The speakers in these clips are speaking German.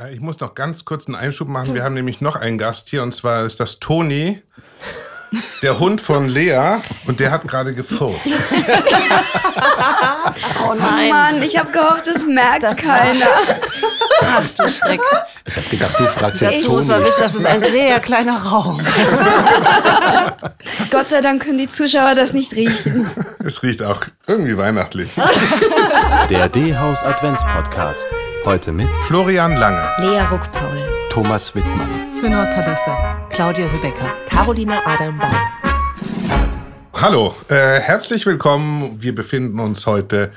Äh, ich muss noch ganz kurz einen Einschub machen. Wir haben nämlich noch einen Gast hier und zwar ist das Toni, der Hund von Lea und der hat gerade gefurzt. oh Mann, ich habe gehofft, das merkt das keiner. Ach du Schreck. Ich habe gedacht, du fragst jetzt Ich muss mal wissen, das ist ein sehr kleiner Raum. Gott sei Dank können die Zuschauer das nicht riechen. Es riecht auch irgendwie weihnachtlich. Der D-Haus Advents-Podcast. Heute mit Florian Lange, Lea Ruckpaul, Thomas Wittmann, Fünor Tadesse, Claudia Hübecker. Caroline Adambach. Hallo, äh, herzlich willkommen. Wir befinden uns heute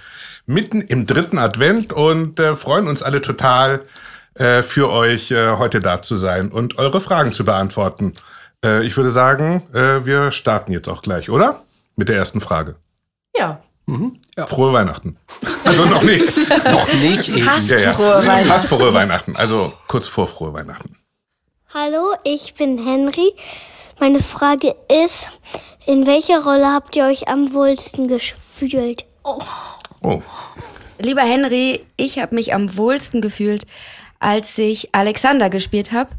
mitten im dritten Advent und äh, freuen uns alle total, äh, für euch äh, heute da zu sein und eure Fragen zu beantworten. Äh, ich würde sagen, äh, wir starten jetzt auch gleich, oder? Mit der ersten Frage. Ja. Mhm. ja. Frohe Weihnachten. Also noch nicht. noch nicht eben. Fast ja, ja. frohe Weihnachten. Fast frohe Weihnachten. Also kurz vor frohe Weihnachten. Hallo, ich bin Henry. Meine Frage ist, in welcher Rolle habt ihr euch am wohlsten gefühlt? Oh. oh. Lieber Henry, ich habe mich am wohlsten gefühlt, als ich Alexander gespielt habe.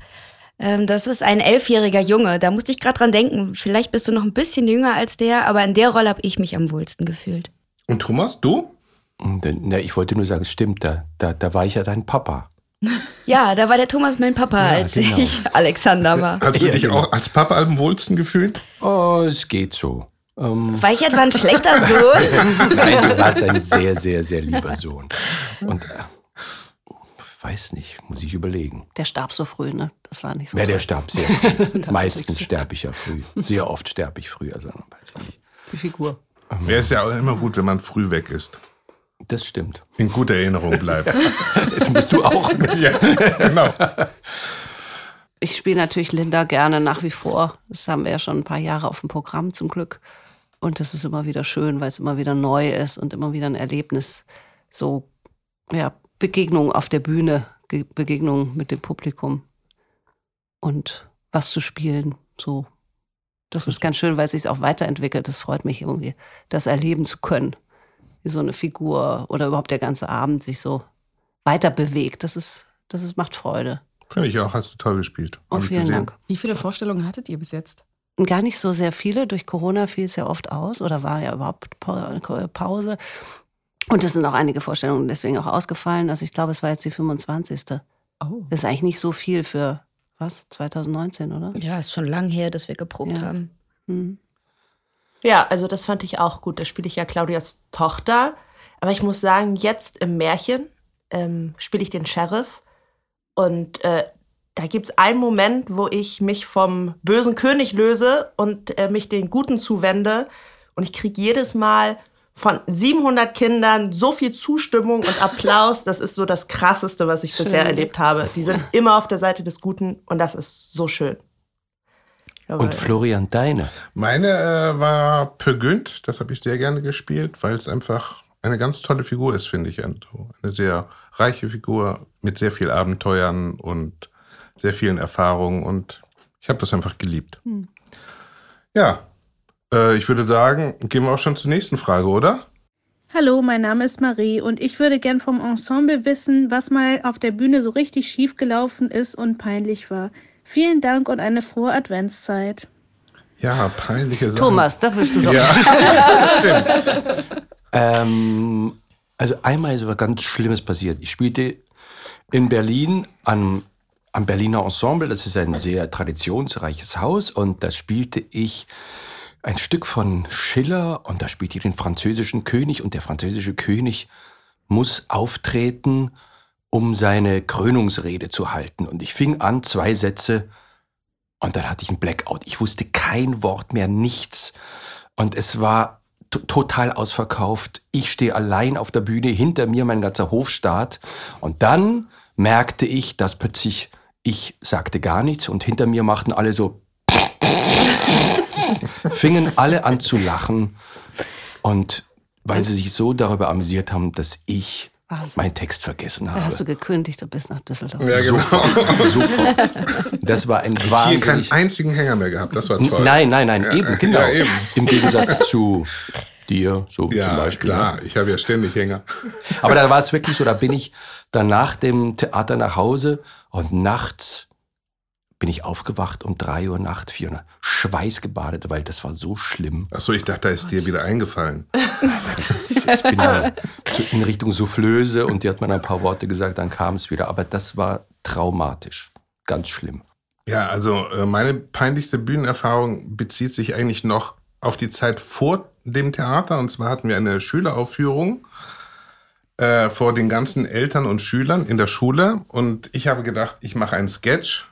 Ähm, das ist ein elfjähriger Junge. Da musste ich gerade dran denken. Vielleicht bist du noch ein bisschen jünger als der, aber in der Rolle habe ich mich am wohlsten gefühlt. Und Thomas, du? Na, ich wollte nur sagen, es stimmt, da, da, da war ich ja dein Papa. Ja, da war der Thomas mein Papa, ja, als genau. ich Alexander war. Hast du dich genau. auch als Papa am wohlsten gefühlt? Oh, es geht so. Ähm. War ich etwa ein schlechter Sohn? Nein, du warst ein sehr, sehr, sehr lieber Sohn. Und äh, weiß nicht, muss ich überlegen. Der starb so früh, ne? Das war nicht so. Ja, der starb sehr früh. Meistens sterbe ich ja früh. Sehr oft sterbe ich früh, also weiß ich nicht. Die Figur. Wäre es ja auch immer gut, wenn man früh weg ist. Das stimmt. In guter Erinnerung bleibt. Jetzt musst du auch. Ja, genau. Ich spiele natürlich Linda gerne nach wie vor. Das haben wir ja schon ein paar Jahre auf dem Programm zum Glück. Und das ist immer wieder schön, weil es immer wieder neu ist und immer wieder ein Erlebnis. So, ja, Begegnung auf der Bühne, Begegnung mit dem Publikum und was zu spielen. So, das ist ganz schön, weil es sich auch weiterentwickelt. Das freut mich irgendwie, das erleben zu können wie so eine Figur oder überhaupt der ganze Abend sich so weiter bewegt. Das ist, das ist, macht Freude. Finde ich auch, hast du toll gespielt. Oh, vielen. Dank. Wie viele Vorstellungen hattet ihr bis jetzt? Gar nicht so sehr viele. Durch Corona fiel es ja oft aus oder war ja überhaupt Pause. Und es sind auch einige Vorstellungen deswegen auch ausgefallen. Also ich glaube, es war jetzt die 25. Oh. Das ist eigentlich nicht so viel für, was, 2019, oder? Ja, ist schon lang her, dass wir geprobt ja. haben. Mhm. Ja, also das fand ich auch gut. Da spiele ich ja Claudias Tochter. Aber ich muss sagen, jetzt im Märchen ähm, spiele ich den Sheriff. Und äh, da gibt es einen Moment, wo ich mich vom bösen König löse und äh, mich den Guten zuwende. Und ich kriege jedes Mal von 700 Kindern so viel Zustimmung und Applaus. Das ist so das Krasseste, was ich schön. bisher erlebt habe. Die sind immer auf der Seite des Guten und das ist so schön. Und Florian, deine? Meine äh, war Pögünd, das habe ich sehr gerne gespielt, weil es einfach eine ganz tolle Figur ist, finde ich. Eine sehr reiche Figur mit sehr viel Abenteuern und sehr vielen Erfahrungen und ich habe das einfach geliebt. Hm. Ja, äh, ich würde sagen, gehen wir auch schon zur nächsten Frage, oder? Hallo, mein Name ist Marie und ich würde gern vom Ensemble wissen, was mal auf der Bühne so richtig schief gelaufen ist und peinlich war. Vielen Dank und eine frohe Adventszeit. Ja, peinliche Sachen. Thomas, da bist du doch. Ja, stimmt. ähm, also einmal ist was ganz Schlimmes passiert. Ich spielte in Berlin am, am Berliner Ensemble. Das ist ein sehr traditionsreiches Haus. Und da spielte ich ein Stück von Schiller. Und da spielte ich den französischen König. Und der französische König muss auftreten um seine Krönungsrede zu halten. Und ich fing an, zwei Sätze, und dann hatte ich einen Blackout. Ich wusste kein Wort mehr, nichts. Und es war total ausverkauft. Ich stehe allein auf der Bühne, hinter mir mein ganzer Hofstaat. Und dann merkte ich, dass plötzlich ich sagte gar nichts und hinter mir machten alle so, fingen alle an zu lachen. Und weil sie sich so darüber amüsiert haben, dass ich Wahnsinn. meinen Text vergessen habe. Da hast du gekündigt, du bist nach Düsseldorf. Ja, genau. Sofort. Sofort. Das war ein wahnsinnig... Hier keinen einzigen Hänger mehr gehabt, das war toll. Nein, nein, nein, ja, eben, genau. Ja, eben. Im Gegensatz zu dir, so Ja, zum Beispiel. ne? klar, ich habe ja ständig Hänger. Aber da war es wirklich so, da bin ich dann nach dem Theater nach Hause und nachts bin ich aufgewacht um drei Uhr nachts, vier Uhr, schweißgebadet, weil das war so schlimm. Achso, ich dachte, da ist dir wieder eingefallen. Ich bin dann in Richtung Soufflöse und die hat mir ein paar Worte gesagt, dann kam es wieder. Aber das war traumatisch, ganz schlimm. Ja, also äh, meine peinlichste Bühnenerfahrung bezieht sich eigentlich noch auf die Zeit vor dem Theater. Und zwar hatten wir eine Schüleraufführung äh, vor den ganzen Eltern und Schülern in der Schule. Und ich habe gedacht, ich mache einen Sketch.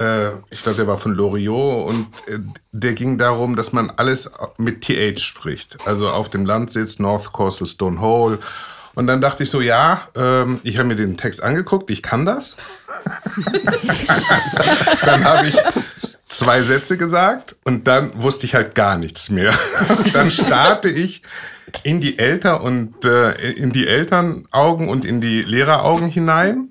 Äh, ich glaube, der war von Loriot und äh, der ging darum, dass man alles mit TH spricht. Also auf dem Land sitzt, North Coastal Stone Hole. Und dann dachte ich so, ja, ähm, ich habe mir den Text angeguckt, ich kann das. dann habe ich zwei Sätze gesagt und dann wusste ich halt gar nichts mehr. dann starte ich in die Eltern und äh, in die Elternaugen und in die Lehreraugen hinein.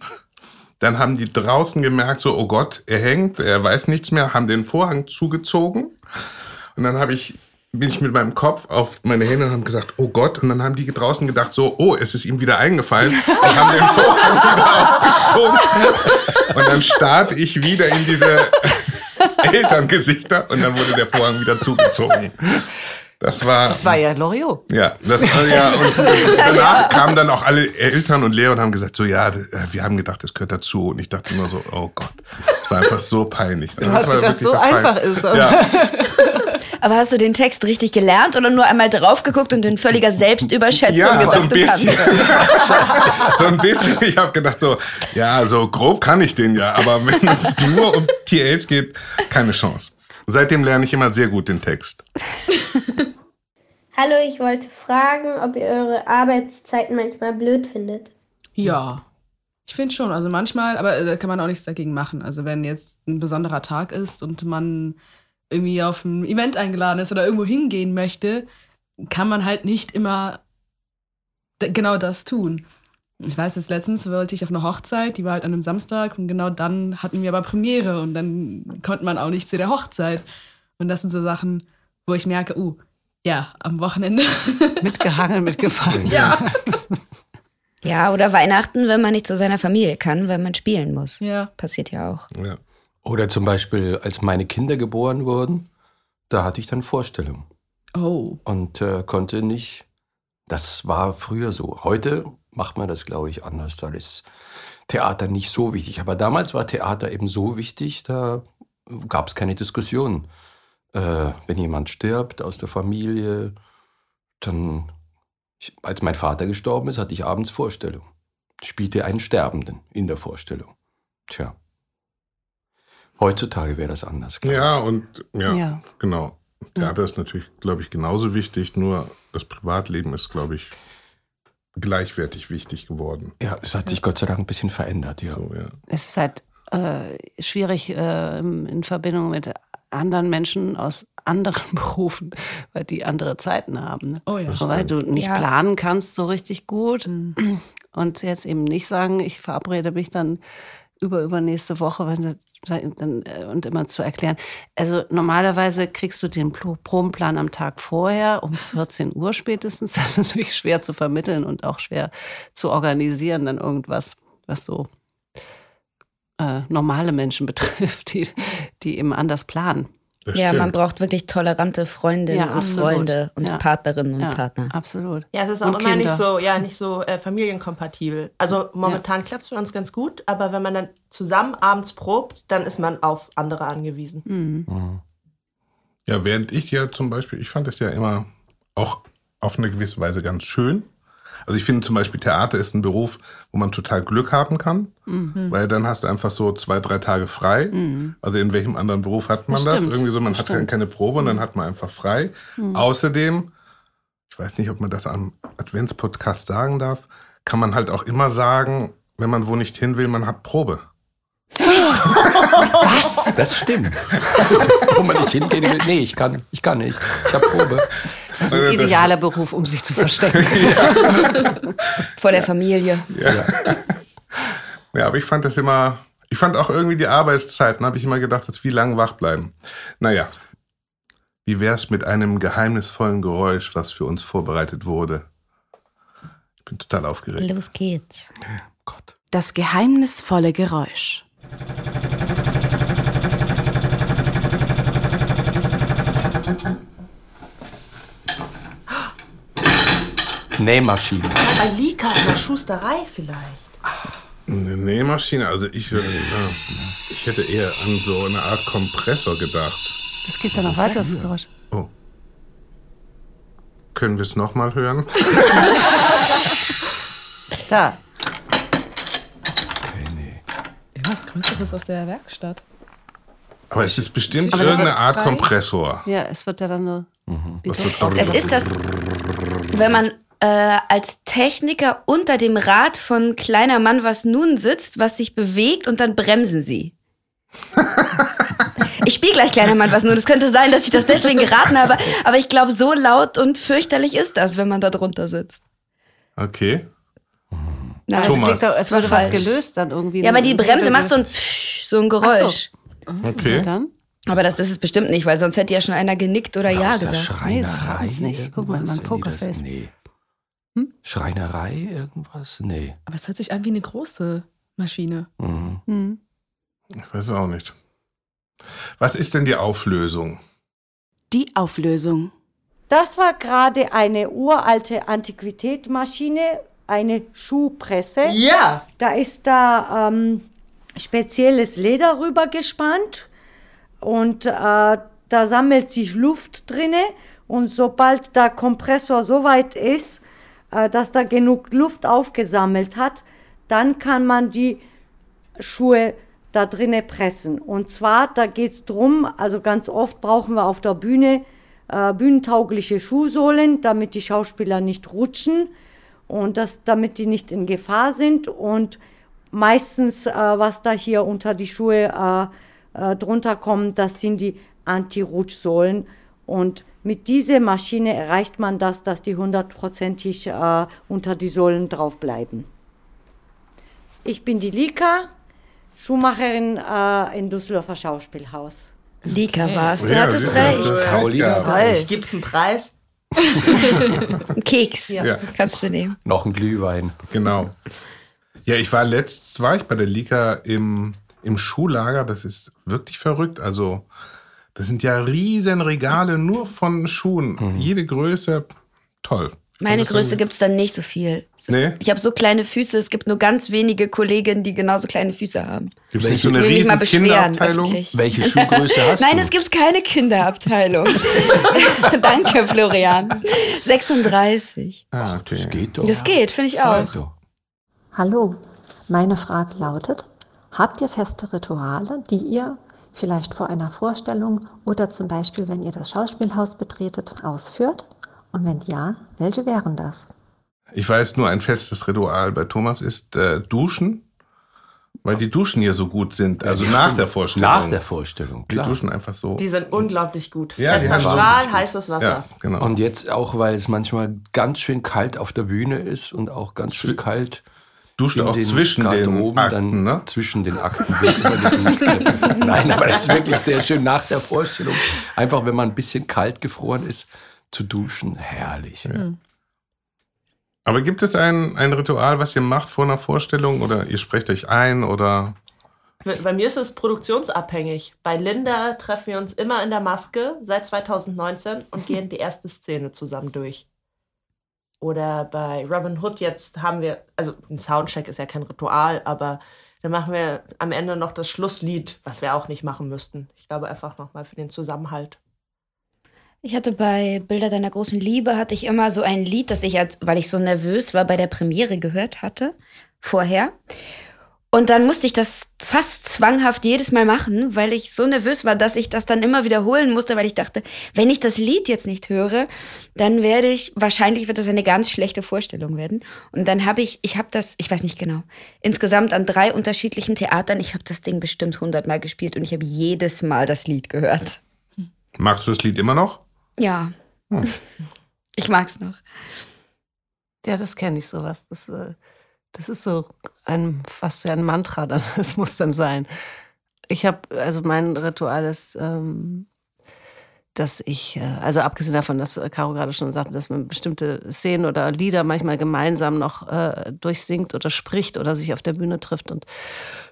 Dann haben die draußen gemerkt, so, oh Gott, er hängt, er weiß nichts mehr, haben den Vorhang zugezogen. Und dann habe ich, bin ich mit meinem Kopf auf meine Hände und haben gesagt, oh Gott. Und dann haben die draußen gedacht, so, oh, es ist ihm wieder eingefallen. Und haben den Vorhang wieder aufgezogen. Und dann starte ich wieder in diese Elterngesichter und dann wurde der Vorhang wieder zugezogen. Das war. Das war ja Loriot. Ja, das war ja. Und danach kamen dann auch alle Eltern und Lehrer und haben gesagt, so ja, äh, wir haben gedacht, das gehört dazu. Und ich dachte immer so, oh Gott, das war einfach so peinlich. Du hast gedacht, so einfach ist das. Ja, Aber hast du den Text richtig gelernt oder nur einmal drauf geguckt und in völliger Selbstüberschätzung ja gedacht, so ein bisschen. so ein bisschen. Ich habe gedacht, so, ja, so grob kann ich den ja, aber wenn es nur um TAs geht, keine Chance. Seitdem lerne ich immer sehr gut den Text. Hallo, ich wollte fragen, ob ihr eure Arbeitszeiten manchmal blöd findet. Ja, ich finde schon. Also manchmal, aber äh, da kann man auch nichts dagegen machen. Also wenn jetzt ein besonderer Tag ist und man irgendwie auf ein Event eingeladen ist oder irgendwo hingehen möchte, kann man halt nicht immer genau das tun. Ich weiß jetzt letztens wollte ich auf eine Hochzeit, die war halt an einem Samstag und genau dann hatten wir aber Premiere und dann konnte man auch nicht zu der Hochzeit. Und das sind so Sachen, wo ich merke, uh, ja, am Wochenende. Mitgehangen, mitgefangen. ja. Ja, oder Weihnachten, wenn man nicht zu seiner Familie kann, weil man spielen muss. Ja. Passiert ja auch. Ja. Oder zum Beispiel, als meine Kinder geboren wurden, da hatte ich dann Vorstellung Oh. und äh, konnte nicht. Das war früher so. Heute macht man das, glaube ich, anders. Da ist Theater nicht so wichtig. Aber damals war Theater eben so wichtig, da gab es keine Diskussion. Äh, wenn jemand stirbt aus der Familie, dann, ich, als mein Vater gestorben ist, hatte ich abends Vorstellung. Spielte einen Sterbenden in der Vorstellung. Tja. Heutzutage wäre das anders. Ja, ich. und ja, Ja. genau. Theater ist natürlich, glaube ich, genauso wichtig, nur das Privatleben ist, glaube ich, gleichwertig wichtig geworden. Ja, es hat sich Gott sei Dank ein bisschen verändert, ja. So, ja. Es ist halt äh, schwierig äh, in Verbindung mit anderen Menschen aus anderen Berufen, weil die andere Zeiten haben. Ne? Oh ja. Das weil du nicht Ja. planen kannst so richtig gut Mhm. und jetzt eben nicht sagen, ich verabrede mich dann über übernächste Woche äh, und immer zu erklären. Also normalerweise kriegst du den Pro- Probenplan am Tag vorher um 14 Uhr spätestens. Das ist natürlich schwer zu vermitteln und auch schwer zu organisieren, dann irgendwas, was so äh, normale Menschen betrifft, die, die eben anders planen. Das Ja, man stimmt. braucht wirklich tolerante Freundinnen Ja, und absolut. Freunde und Ja. Partnerinnen und Ja, Partner. absolut. Ja, es ist auch Und immer nicht Kinder. so, ja, nicht so äh, familienkompatibel. Also momentan klappt es bei uns ganz gut, aber wenn man dann zusammen abends probt, dann ist man auf andere angewiesen. Mhm. Ja, während ich ja zum Beispiel, ich fand es ja immer auch auf eine gewisse Weise ganz schön. Also ich finde zum Beispiel Theater ist ein Beruf, wo man total Glück haben kann, Mhm. weil dann hast du einfach so zwei, drei Tage frei. Mhm. Also in welchem anderen Beruf hat man Das das? Irgendwie so, man Das hat dann stimmt. keine Probe und dann hat man einfach frei. Mhm. Außerdem, ich weiß nicht, ob man das am Adventspodcast sagen darf, kann man halt auch immer sagen, wenn man wo nicht hin will, man hat Probe. Was? Das stimmt. Wo man nicht hingehen will. Nee, ich kann, ich kann nicht. Ich habe Probe. Das ist ein idealer Beruf, um sich zu verstecken. Vor der Familie. Ja. ja, aber ich fand das immer, ich fand auch irgendwie die Arbeitszeiten, habe ich immer gedacht, dass wie lange wach bleiben. Naja, Wie wär's mit einem geheimnisvollen Geräusch, was für uns vorbereitet wurde? Ich bin total aufgeregt. Los geht's. Das geheimnisvolle Geräusch. Nähmaschine. Bei Lika in der Schusterei vielleicht. Eine Nähmaschine, also ich würde, ja, ich hätte eher an so eine Art Kompressor gedacht. Das geht dann noch weiter, das Geräusch. Oh. Können wir es nochmal hören? Da. Irgendwas Größeres aus der Werkstatt. Aber es ist bestimmt Aber da irgendeine wird Art frei. Kompressor. Ja, es wird ja dann nur. Was so Es ist das, wenn man äh, als Techniker unter dem Rad von kleiner Mann was nun sitzt, was sich bewegt und dann bremsen sie. Ich spiele gleich kleiner Mann was nun. Es könnte sein, dass ich das deswegen geraten habe, aber ich glaube, so laut und fürchterlich ist das, wenn man da drunter sitzt. Okay. Es, Thomas. klingt doch, es war wurde was falsch. gelöst dann irgendwie. Ja, aber die Bremse macht so ein. Psch, so ein Geräusch. Okay. Na dann? Aber das ist es bestimmt nicht, weil sonst hätte ja schon einer genickt oder ja Aus der gesagt. Nee, das Schreinerei nicht. Guck mal, mein Pokerface. Nee. Hm? Schreinerei irgendwas? Nee. Aber es hört sich an wie eine große Maschine. Mhm. Hm. Ich weiß auch nicht. Was ist denn die Auflösung? Die Auflösung. Das war gerade eine uralte Antiquitätmaschine, eine Schuhpresse. Ja. Da ist da ähm, spezielles Leder rüber gespannt und äh, da sammelt sich Luft drinne und sobald der Kompressor so weit ist, äh, dass da genug Luft aufgesammelt hat, dann kann man die Schuhe da drinne pressen. Und zwar, da geht es drum, also ganz oft brauchen wir auf der Bühne äh, bühnentaugliche Schuhsohlen, damit die Schauspieler nicht rutschen und das, damit die nicht in Gefahr sind. Und meistens, äh, was da hier unter die Schuhe äh, äh, drunter kommt, das sind die Anti-Rutschsohlen. Und mit dieser Maschine erreicht man das, dass die hundertprozentig äh, unter die Sohlen drauf bleiben. Ich bin die Lika, Schuhmacherin äh, im Düsseldorfer Schauspielhaus. Lika war's, du Ja, hattest recht. hat gehabt. Gibt's einen Preis? Ein Keks Ja. kannst du nehmen. Noch ein Glühwein. Genau. Ja, ich war letztens, war ich bei der Lika im, im Schuhlager. Das ist wirklich verrückt. Also, das sind ja riesen Regale nur von Schuhen. Jede Größe, toll. Meine Das Größe gibt es dann nicht so viel. Es ist, Nee? Ich habe so kleine Füße, es gibt nur ganz wenige Kolleginnen, die genauso kleine Füße haben. Gibt es nicht Welche- so eine Ich will mich mal riesen beschweren, Kinderabteilung? öffentlich. Welche Schuhgröße hast Nein, du? es gibt keine Kinderabteilung. Danke, Florian. 36. Ah, okay. Das geht doch. Das geht, finde ich auch. Hallo, meine Frage lautet, habt ihr feste Rituale, die ihr vielleicht vor einer Vorstellung oder zum Beispiel, wenn ihr das Schauspielhaus betretet, ausführt? Und wenn ja, welche wären das? Ich weiß nur, ein festes Ritual bei Thomas ist äh, Duschen, weil die Duschen hier so gut sind. Also Ja, nach stimmt. der Vorstellung. Nach der Vorstellung, Die klar. duschen einfach so. Die sind unglaublich gut. Ja, die sind Strahl, heißes Wasser. Ja, genau. Und jetzt auch, weil es manchmal ganz schön kalt auf der Bühne ist und auch ganz schön kalt. Duscht auch zwischen den Garderoben, Akten, dann ne? Zwischen den Akten. Ja. Nein, aber das ist wirklich sehr schön nach der Vorstellung. Einfach, wenn man ein bisschen kalt gefroren ist, zu duschen. Herrlich. Aber gibt es ein, ein Ritual, was ihr macht vor einer Vorstellung oder ihr sprecht euch ein oder Bei mir ist es produktionsabhängig. Bei Linda treffen wir uns immer in der Maske seit 2019 und gehen die erste Szene zusammen durch. Oder bei Robin Hood jetzt haben wir, also ein Soundcheck ist ja kein Ritual, aber dann machen wir am Ende noch das Schlusslied, was wir auch nicht machen müssten. Ich glaube einfach nochmal für den Zusammenhalt. Ich hatte bei Bilder deiner großen Liebe hatte ich immer so ein Lied, das ich als, weil ich so nervös war, bei der Premiere gehört hatte vorher. Und dann musste ich das fast zwanghaft jedes Mal machen, weil ich so nervös war, dass ich das dann immer wiederholen musste, weil ich dachte, wenn ich das Lied jetzt nicht höre, dann werde ich, wahrscheinlich wird das eine ganz schlechte Vorstellung werden. Und dann habe ich, ich habe das, ich weiß nicht genau, insgesamt an drei unterschiedlichen Theatern, ich habe das Ding bestimmt hundertmal gespielt und ich habe jedes Mal das Lied gehört. magst du das Lied immer noch? Ja. Ich mag's noch. Ja, das kenne ich sowas. Das, äh, das ist so ein, fast wie ein Mantra, das muss dann sein. Ich habe, also mein Ritual ist, ähm, dass ich, äh, also abgesehen davon, dass Caro gerade schon sagte, dass man bestimmte Szenen oder Lieder manchmal gemeinsam noch äh, durchsingt oder spricht oder sich auf der Bühne trifft und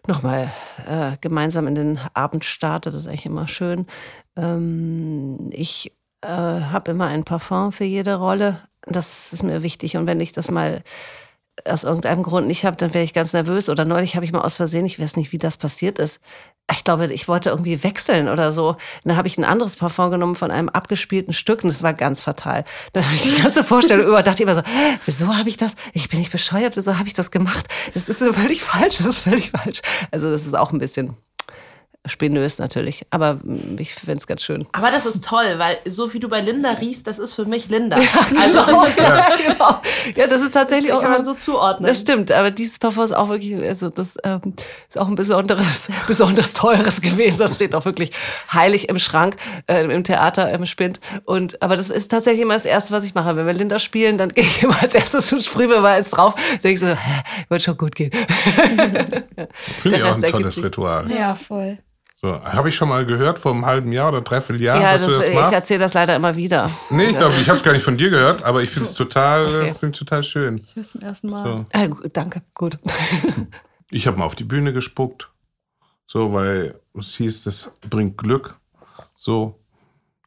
nochmal äh, gemeinsam in den Abend startet, das ist eigentlich immer schön. Ähm, ich äh, habe immer ein Parfum für jede Rolle. Das ist mir wichtig. Und wenn ich das mal aus irgendeinem Grund nicht habe, dann wäre ich ganz nervös. Oder neulich habe ich mal aus Versehen, ich weiß nicht, wie das passiert ist. Ich glaube, ich wollte irgendwie wechseln oder so. Und dann habe ich ein anderes Parfum genommen von einem abgespielten Stück und das war ganz fatal. Dann habe ich die ganze Vorstellung über, dachte immer so, "Hä, wieso habe ich das? Ich bin nicht bescheuert, wieso habe ich das gemacht? Das ist völlig falsch, das ist völlig falsch. Also das ist auch ein bisschen spinös natürlich, aber ich finde es ganz schön. Aber das ist toll, weil so wie du bei Linda riechst, das ist für mich Linda. Also, ja. genau. ja, das ist tatsächlich Das auch kann man immer- so zuordnen. Das stimmt, aber dieses Parfum ist auch wirklich, also das ähm, ist auch ein besonderes, besonders teures gewesen. Das steht auch wirklich heilig im Schrank, äh, im Theater, im Spind. Und aber das ist tatsächlich immer das Erste, was ich mache. Wenn wir Linda spielen, dann gehe ich immer als erstes und sprühe mir mal eins drauf. Denke ich so, hä, wird schon gut gehen. Finde ich auch ein tolles. Ritual. Ja, voll. So, Habe ich schon mal gehört vor einem halben Jahr oder dreiviertel Jahr, Ja, dass das, du das ich machst? erzähle das leider immer wieder. Nee, ich glaube, ich habe es gar nicht von dir gehört, aber ich finde es total, Okay. find's total schön. Ich höre es zum ersten Mal. So. Äh, gut, danke, gut. Ich habe mal auf die Bühne gespuckt, so, weil es hieß, das bringt Glück. So,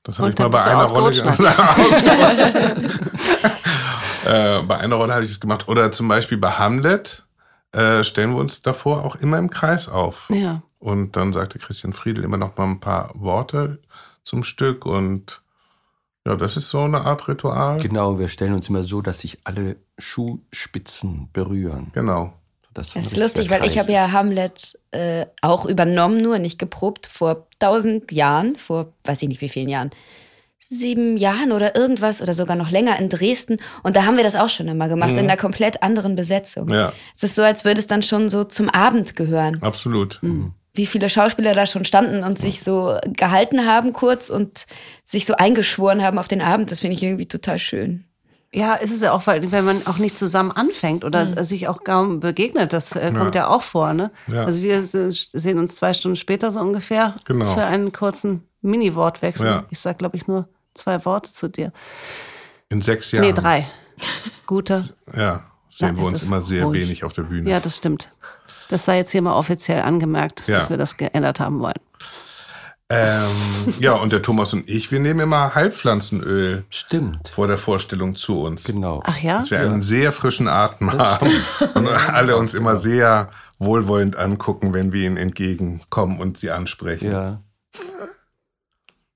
das habe ich mal bei einer Rolle gemacht. äh, bei einer Rolle habe ich es gemacht. Oder zum Beispiel bei Hamlet äh, stellen wir uns davor auch immer im Kreis auf. Ja. Und dann sagte Christian Friedel immer noch mal ein paar Worte zum Stück und ja, das ist so eine Art Ritual. Genau, wir stellen uns immer so, dass sich alle Schuhspitzen berühren. Genau. Das Das, ist lustig, weil ich habe ja Hamlet äh, auch übernommen, nur nicht geprobt, vor tausend Jahren, vor weiß ich nicht wie vielen Jahren, sieben Jahren oder irgendwas oder sogar noch länger in Dresden. Und da haben wir das auch schon immer gemacht, Mhm. in einer komplett anderen Besetzung. Ja, Es ist so, als würde es dann schon so zum Abend gehören. absolut. Wie viele Schauspieler da schon standen und sich so gehalten haben kurz und sich so eingeschworen haben auf den Abend. Das finde ich irgendwie total schön. Ja, ist es ja auch, weil wenn man auch nicht zusammen anfängt oder Mhm. sich auch kaum begegnet, das äh, kommt ja. auch vor. Ne? Ja. Also wir se- sehen uns zwei Stunden später so ungefähr Genau. für einen kurzen Mini-Wortwechsel. Ja. Ich sag, glaube ich, nur zwei Worte zu dir. In sechs Jahren. Nee, drei. Gute. Ja, sehen Na, wir uns das immer sehr ruhig. wenig auf der Bühne. Ja, das stimmt. Das sei jetzt hier mal offiziell angemerkt, Ja. dass wir das geändert haben wollen. Ähm, ja, und der Thomas und ich, wir nehmen immer Heilpflanzenöl Stimmt. vor der Vorstellung zu uns. Genau. Ach ja? Dass wir einen sehr frischen Atem haben und alle uns immer sehr wohlwollend angucken, wenn wir ihnen entgegenkommen und sie ansprechen. Ja.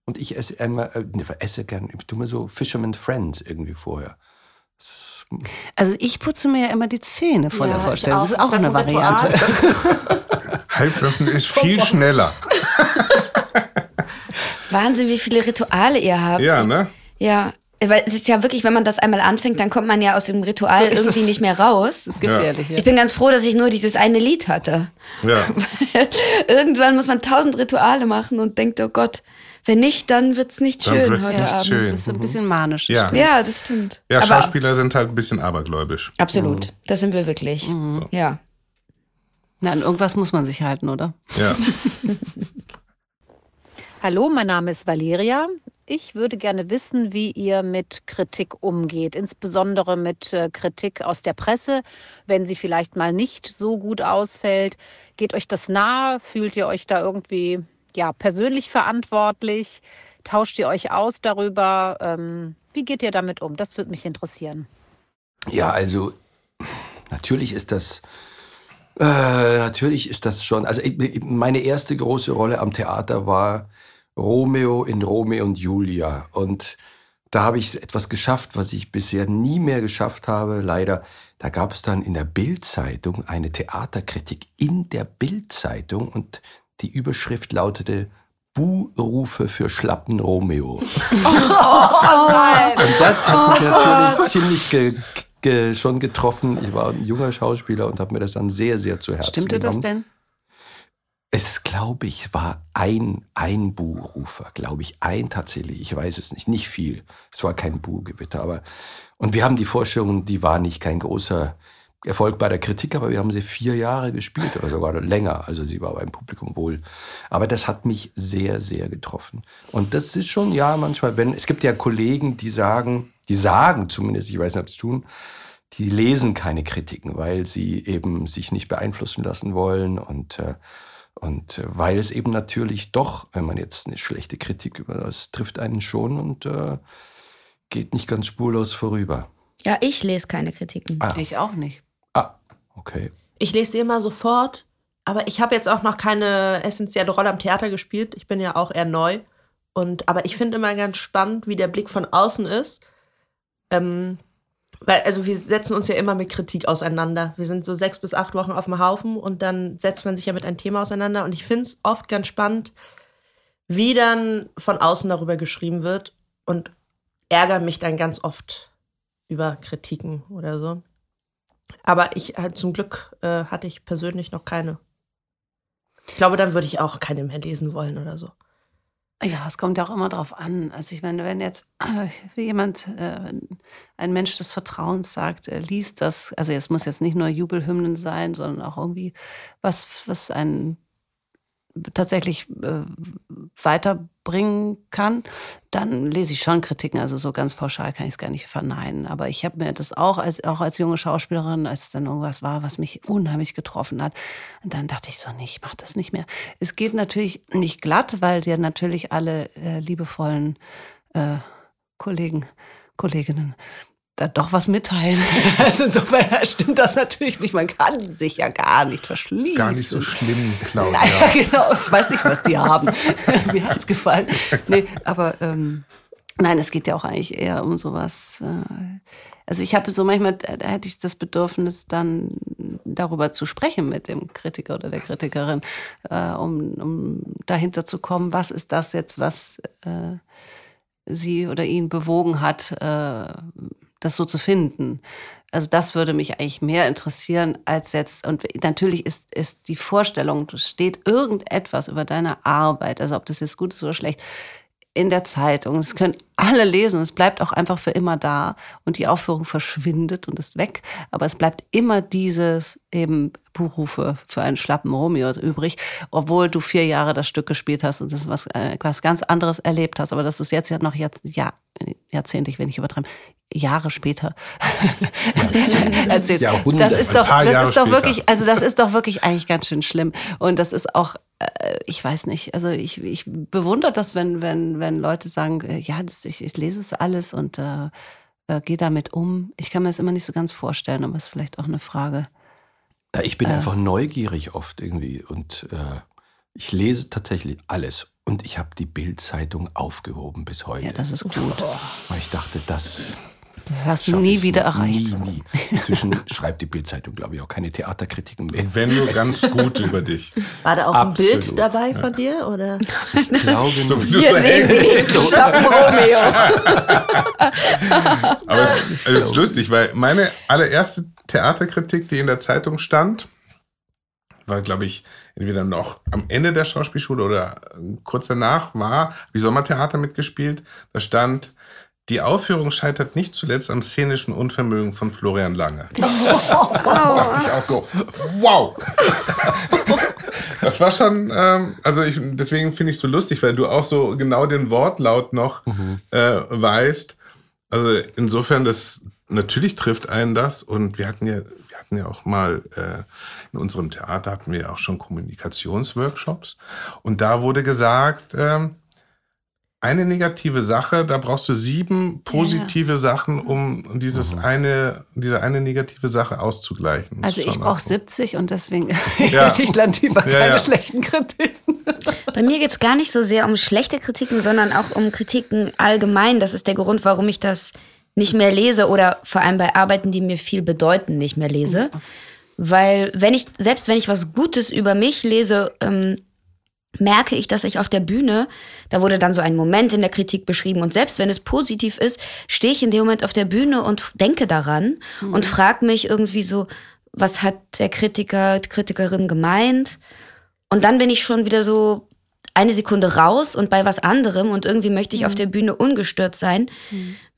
Und ich esse immer, äh, ne, esse gern, ich tue mir so Fisherman Friends irgendwie vorher. Ist, Also ich putze mir ja immer die Zähne vor Ja, der Vorstellung. auch. Das ist auch das eine? Variante. Heilpflanzenöl ist viel schneller. Wahnsinn, wie viele Rituale ihr habt. Ja, ne? Ja, weil es ist ja wirklich, wenn man das einmal anfängt, dann kommt man ja aus dem Ritual So irgendwie es. nicht mehr raus. Das ist gefährlich. Ja. Ich bin ganz froh, dass ich nur dieses eine Lied hatte. Ja. Irgendwann muss man tausend Rituale machen und denkt, oh Gott, wenn nicht, dann wird's nicht Dann schön wird's heute nicht Abend. schön. Das ist ein bisschen manisch. Ja. stimmt. Ja, das stimmt. Ja, Aber Schauspieler sind halt ein bisschen abergläubisch. absolut, das sind wir wirklich. Mhm. Ja. Na, an irgendwas muss man sich halten, oder? Ja. Hallo, mein Name ist Valeria. Ich würde gerne wissen, wie ihr mit Kritik umgeht, insbesondere mit äh, Kritik aus der Presse, wenn sie vielleicht mal nicht so gut ausfällt. Geht euch das nahe? Fühlt ihr euch da irgendwie ja, persönlich verantwortlich? Tauscht ihr euch aus darüber? Ähm, wie geht ihr damit um? Das würde mich interessieren. ja, also natürlich ist das, äh, natürlich ist das schon, also ich- meine erste große Rolle am Theater war Romeo in Romeo und Julia. Und da habe ich etwas geschafft, was ich bisher nie mehr geschafft habe, leider. Da gab es dann in der Bild-Zeitung eine Theaterkritik in der Bild-Zeitung und die Überschrift lautete Buhrufe für schlappen Romeo. Und das hat mich natürlich ziemlich ge ge schon getroffen. Ich war ein junger Schauspieler und habe mir das dann sehr, sehr zu Herzen Stimmte das genommen. denn? Es, glaube ich, war ein, ein Buhrufer, glaube ich, ein tatsächlich. Ich weiß es nicht, nicht viel. Es war kein Buhgewitter, aber und wir haben die Vorstellung, die war nicht kein großer Erfolg bei der Kritik, aber wir haben sie vier Jahre gespielt oder sogar länger. Also sie war beim Publikum wohl. Aber das hat mich sehr, sehr getroffen. Und das ist schon, ja, manchmal, wenn, es gibt ja Kollegen, die sagen, die sagen zumindest, ich weiß nicht, ob sie es tun, die lesen keine Kritiken, weil sie eben sich nicht beeinflussen lassen wollen und, äh, und weil es eben natürlich doch, wenn man jetzt eine schlechte Kritik über das trifft einen schon und äh, geht nicht ganz spurlos vorüber. Ja, ich lese keine Kritiken. Ah. Ich auch nicht. Okay. Ich lese sie immer sofort, aber ich habe jetzt auch noch keine essentielle Rolle am Theater gespielt. Ich bin ja auch eher neu. Und, aber ich finde immer ganz spannend, wie der Blick von außen ist. Ähm, weil, also wir setzen uns ja immer mit Kritik auseinander. Wir sind so sechs bis acht Wochen auf dem Haufen und dann setzt man sich ja mit einem Thema auseinander. Und ich finde es oft ganz spannend, wie dann von außen darüber geschrieben wird und ärgere mich dann ganz oft über Kritiken oder so. Aber ich äh, zum Glück äh, hatte ich persönlich noch keine. Ich glaube, dann würde ich auch keine mehr lesen wollen oder so. Ja, es kommt ja auch immer drauf an. Also ich meine, wenn jetzt äh, jemand, äh, ein Mensch des Vertrauens sagt, er liest das, also es muss jetzt nicht nur Jubelhymnen sein, sondern auch irgendwie was, was einen tatsächlich äh, weiterbringen kann, dann lese ich schon Kritiken. Also so ganz pauschal kann ich es gar nicht verneinen. Aber ich habe mir das auch als, auch als junge Schauspielerin, als es dann irgendwas war, was mich unheimlich getroffen hat, und dann dachte ich so, nee, ich mache das nicht mehr. Es geht natürlich nicht glatt, weil dir natürlich alle äh, liebevollen äh, Kollegen, Kolleginnen da doch was mitteilen. Also insofern stimmt das natürlich nicht. Man kann sich ja gar nicht verschließen. Gar nicht so schlimm, Claudia. Naja, genau. Ich weiß nicht, was die haben. Mir hat's gefallen. Nee, aber ähm, nein, es geht ja auch eigentlich eher um sowas. Äh, also ich habe so manchmal, da hätte ich das Bedürfnis, dann darüber zu sprechen mit dem Kritiker oder der Kritikerin, äh, um, um dahinter zu kommen, was ist das jetzt, was äh, sie oder ihn bewogen hat, äh, das so zu finden. Also das würde mich eigentlich mehr interessieren als jetzt. Und natürlich ist, ist die Vorstellung, steht irgendetwas über deine Arbeit, also ob das jetzt gut ist oder schlecht, in der Zeitung. Das können alle lesen. Es bleibt auch einfach für immer da. Und die Aufführung verschwindet und ist weg. Aber es bleibt immer dieses eben Buchrufe für einen schlappen Romeo übrig, obwohl du vier Jahre das Stück gespielt hast und das was, äh, was ganz anderes erlebt hast. Aber das ist jetzt ja noch jetzt, ja, Jahrzehnte, ich will nicht übertreiben, Jahre später erzählt. Das ist doch, das ist doch wirklich, also das ist doch wirklich eigentlich ganz schön schlimm. Und das ist auch, äh, ich weiß nicht, also ich, ich bewundere das, wenn, wenn, wenn Leute sagen, äh, ja, das, ich, ich lese es alles und äh, äh, gehe damit um. Ich kann mir das immer nicht so ganz vorstellen, aber es ist vielleicht auch eine Frage. Ja, ich bin Äh. einfach neugierig oft irgendwie und äh, ich lese tatsächlich alles. Und ich habe die Bild-Zeitung aufgehoben bis heute. Ja, das ist gut. Weil ich dachte, das. Das hast du nie ich wieder erreicht. Nie, nie. Inzwischen schreibt die Bild-Zeitung, glaube ich, auch keine Theaterkritiken mehr. Und wenn nur ganz gut über dich. War da auch Absolut. ein Bild dabei von dir? Oder? Ich glaube So nicht. wie du Hier so sehen Sie den schlappen Romeo. Aber es, es ist lustig, weil meine allererste Theaterkritik, die in der Zeitung stand, war, glaube ich, entweder noch am Ende der Schauspielschule oder kurz danach, war wie Sommertheater mitgespielt. Da stand, die Aufführung scheitert nicht zuletzt am szenischen Unvermögen von Florian Lange. Da dachte ich auch so, wow. Das war schon, ähm, also ich, deswegen finde ich es so lustig, weil du auch so genau den Wortlaut noch äh, weißt. Also insofern, das natürlich trifft einen das und wir hatten ja, wir hatten ja auch mal äh, in unserem Theater hatten wir ja auch schon Kommunikationsworkshops und da wurde gesagt, ähm, eine negative Sache, da brauchst du sieben positive Sachen, um dieses eine, diese eine negative Sache auszugleichen. Das Also ich brauche auch- 70 und deswegen Ja. lese ich dann lieber Ja, keine ja. schlechten Kritiken. Bei mir geht es gar nicht so sehr um schlechte Kritiken, sondern auch um Kritiken allgemein. Das ist der Grund, warum ich das nicht mehr lese oder vor allem bei Arbeiten, die mir viel bedeuten, nicht mehr lese. Weil wenn ich, selbst wenn ich was Gutes über mich lese, ähm, merke ich, dass ich auf der Bühne, da wurde dann so ein Moment in der Kritik beschrieben und selbst wenn es positiv ist, stehe ich in dem Moment auf der Bühne und denke daran und frage mich irgendwie so, was hat der Kritiker, die Kritikerin gemeint? Und dann bin ich schon wieder so eine Sekunde raus und bei was anderem und irgendwie möchte ich auf der Bühne ungestört sein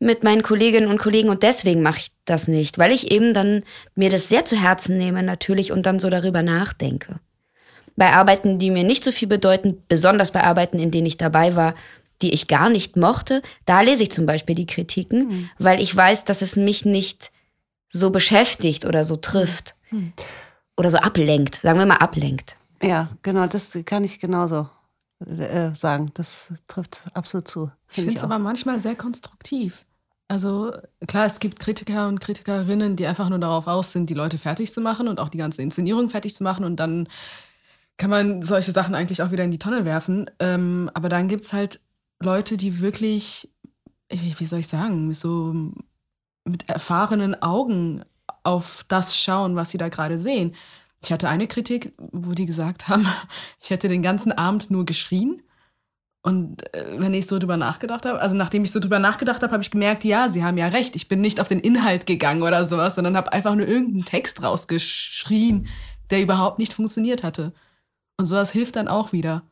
mit meinen Kolleginnen und Kollegen und deswegen mache ich das nicht, weil ich eben dann mir das sehr zu Herzen nehme natürlich und dann so darüber nachdenke. Bei Arbeiten, die mir nicht so viel bedeuten, besonders bei Arbeiten, in denen ich dabei war, die ich gar nicht mochte, da lese ich zum Beispiel die Kritiken, weil ich weiß, dass es mich nicht so beschäftigt oder so trifft oder so ablenkt, sagen wir mal ablenkt. Ja, genau, das kann ich genauso äh, sagen. Das trifft absolut zu. Ich finde es aber manchmal sehr konstruktiv. Also klar, es gibt Kritiker und Kritikerinnen, die einfach nur darauf aus sind, die Leute fertig zu machen und auch die ganze Inszenierung fertig zu machen und dann kann man solche Sachen eigentlich auch wieder in die Tonne werfen. Ähm, aber dann gibt es halt Leute, die wirklich, wie wie soll ich sagen, so mit erfahrenen Augen auf das schauen, was sie da gerade sehen. Ich hatte eine Kritik, wo die gesagt haben, ich hätte den ganzen Abend nur geschrien. Und äh, wenn ich so drüber nachgedacht habe, also nachdem ich so drüber nachgedacht habe, habe ich gemerkt, ja, sie haben ja recht. Ich bin nicht auf den Inhalt gegangen oder sowas, sondern habe einfach nur irgendeinen Text rausgeschrien, der überhaupt nicht funktioniert hatte. Und sowas hilft dann auch wieder.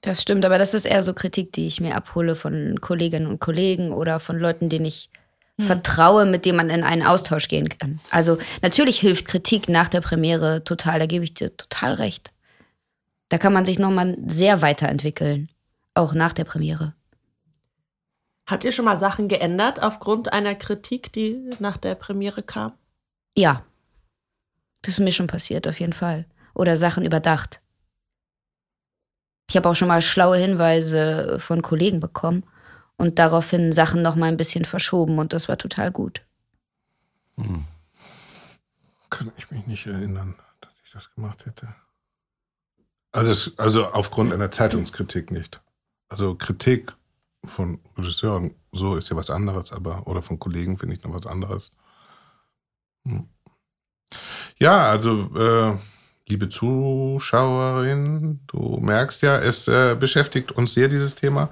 Das stimmt, aber das ist eher so Kritik, die ich mir abhole von Kolleginnen und Kollegen oder von Leuten, denen ich Hm. vertraue, mit denen man in einen Austausch gehen kann. Also natürlich hilft Kritik nach der Premiere total, da gebe ich dir total recht. Da kann man sich nochmal sehr weiterentwickeln, auch nach der Premiere. Habt ihr schon mal Sachen geändert aufgrund einer Kritik, die nach der Premiere kam? Ja, das ist mir schon passiert, auf jeden Fall. Oder Sachen überdacht. Ich habe auch schon mal schlaue Hinweise von Kollegen bekommen und daraufhin Sachen noch mal ein bisschen verschoben und das war total gut. Kann ich mich nicht erinnern, dass ich das gemacht hätte. Also, es, also aufgrund einer Zeitungskritik nicht. Also Kritik von Regisseuren, so ist ja was anderes, aber oder von Kollegen finde ich noch was anderes. Hm. Ja, also äh, liebe Zuschauerin, du merkst ja, es äh, beschäftigt uns sehr dieses Thema.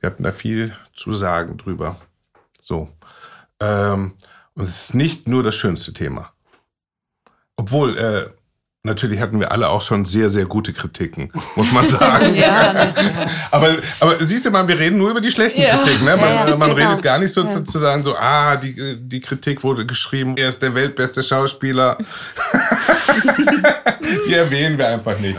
Wir hatten da viel zu sagen drüber. So. Ähm, und es ist nicht nur das schönste Thema. Obwohl, äh, natürlich hatten wir alle auch schon sehr, sehr gute Kritiken, muss man sagen. Ja, aber, aber siehst du mal, wir reden nur über die schlechten Ja. Kritiken. Ne? Man, Ja, man genau. redet gar nicht so Ja. zu sagen, so, ah, die, die Kritik wurde geschrieben, er ist der weltbeste Schauspieler. die erwähnen wir einfach nicht.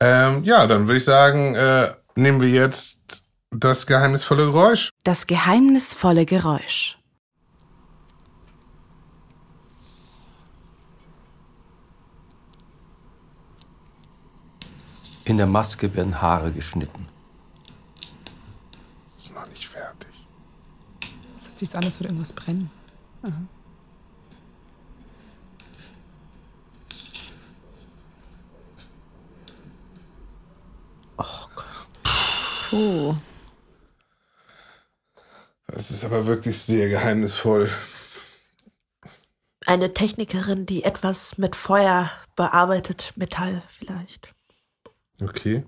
ähm, ja, dann würde ich sagen, äh, nehmen wir jetzt das geheimnisvolle Geräusch. Das geheimnisvolle Geräusch. In der Maske werden Haare geschnitten. Das ist noch nicht fertig. Das hört sich so an, als würde irgendwas brennen. Puh. Das ist aber wirklich sehr geheimnisvoll. Eine Technikerin, die etwas mit Feuer bearbeitet, Metall vielleicht. Okay.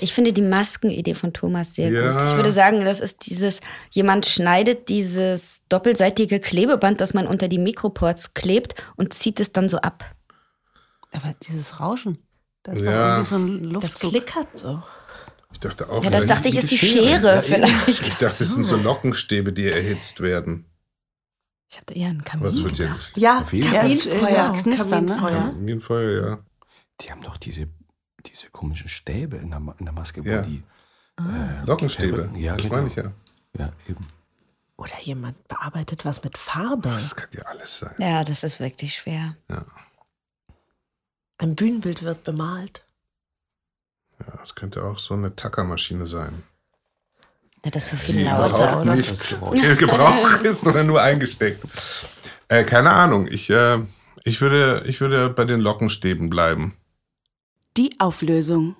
Ich finde die Maskenidee von Thomas sehr Ja. gut. Ich würde sagen, das ist dieses, jemand schneidet dieses doppelseitige Klebeband, das man unter die Mikroports klebt und zieht es dann so ab. Aber dieses Rauschen, das ist Ja. doch irgendwie so ein Luftzug. Das klickert so. Ich dachte auch. Ja, das vielleicht- dachte ich, ist die Schere vielleicht. Ich dachte, es sind so Lockenstäbe, die erhitzt werden. Ich habe eher einen Kamin Was wird ja gedacht. Ja, Auf jeden Ja, Fall. es- Kaminfeuer. ja, knistern, ne? Kaminfeuer. Ja. Die haben doch diese, diese komischen Stäbe in der, in der Maske, wo Ja. die. Ah. Äh, Lockenstäbe. Ja, das genau. meine ich ja. Ja, eben. Oder jemand bearbeitet was mit Farbe. Das kann ja alles sein. Ja, das ist wirklich schwer. Ja, Ein Bühnenbild wird bemalt. Ja das könnte auch so eine Tackermaschine sein. Ja, das für Die viel lauter, überhaupt oder? nicht in Gebrauch ist, sondern nur eingesteckt. Äh, keine Ahnung. Ich, äh, ich, würde, ich würde bei den Lockenstäben bleiben. Die Auflösung.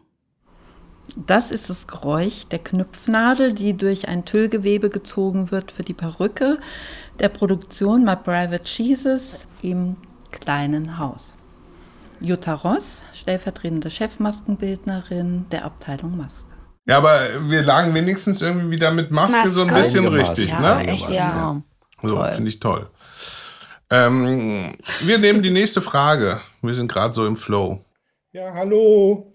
Das ist das Geräusch der Knüpfnadel, die durch ein Tüllgewebe gezogen wird für die Perücke der Produktion My Private Jesus im kleinen Haus. Jutta Ross, stellvertretende Chefmaskenbildnerin der Abteilung Maske. Ja, aber wir lagen wenigstens irgendwie wieder mit Maske, so ein Maske. bisschen Einigermaßen. richtig, Ja, ne? echt, Ja. ja. So, finde ich toll. Ähm, wir nehmen die nächste Frage. Wir sind gerade so im Flow. Ja, hallo.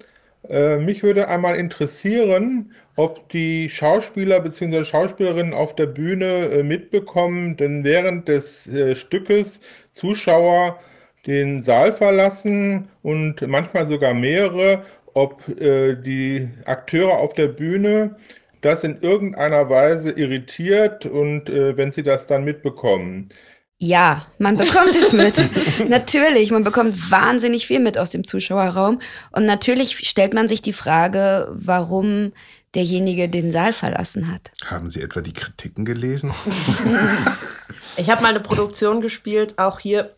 Äh, mich würde einmal interessieren, ob die Schauspieler bzw. Schauspielerinnen auf der Bühne äh, mitbekommen, denn während des äh, Stückes Zuschauer den Saal verlassen und manchmal sogar mehrere, ob äh, die Akteure auf der Bühne das in irgendeiner Weise irritiert und äh, wenn sie das dann mitbekommen. Ja, man bekommt es mit. natürlich, man bekommt wahnsinnig viel mit aus dem Zuschauerraum. Und natürlich stellt man sich die Frage, warum derjenige den Saal verlassen hat. Haben Sie etwa die Kritiken gelesen? Ich habe mal eine Produktion gespielt, auch hier.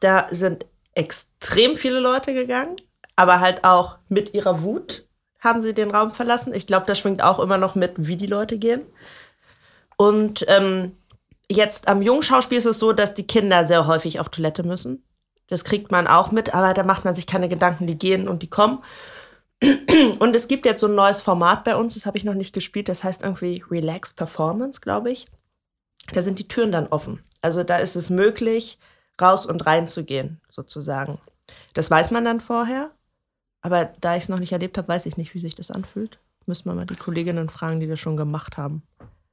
Da sind extrem viele Leute gegangen, aber halt auch mit ihrer Wut haben sie den Raum verlassen. Ich glaube, das schwingt auch immer noch mit, wie die Leute gehen. Und ähm, jetzt am Jungschauspiel ist es so, dass die Kinder sehr häufig auf Toilette müssen. Das kriegt man auch mit, aber da macht man sich keine Gedanken, die gehen und die kommen. Und es gibt jetzt so ein neues Format bei uns, das habe ich noch nicht gespielt, das heißt irgendwie Relaxed Performance, glaube ich. Da sind die Türen dann offen. Also da ist es möglich, raus und rein zu gehen, sozusagen. Das weiß man dann vorher, aber da ich es noch nicht erlebt habe, weiß ich nicht, wie sich das anfühlt. Müssen wir mal die Kolleginnen fragen, die das schon gemacht haben.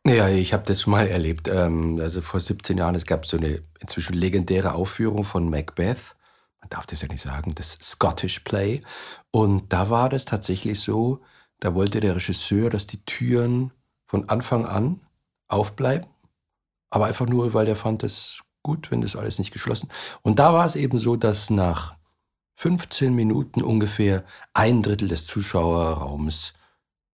Ja, ich habe das schon mal erlebt. Ähm, also vor 17 Jahren, es gab so eine inzwischen legendäre Aufführung von Macbeth. Man darf das ja nicht sagen, das Scottish Play. Und da war das tatsächlich so, da wollte der Regisseur, dass die Türen von Anfang an aufbleiben. Aber einfach nur, weil der fand es gut, wenn das alles nicht geschlossen. Und da war es eben so, dass nach 15 Minuten ungefähr ein Drittel des Zuschauerraums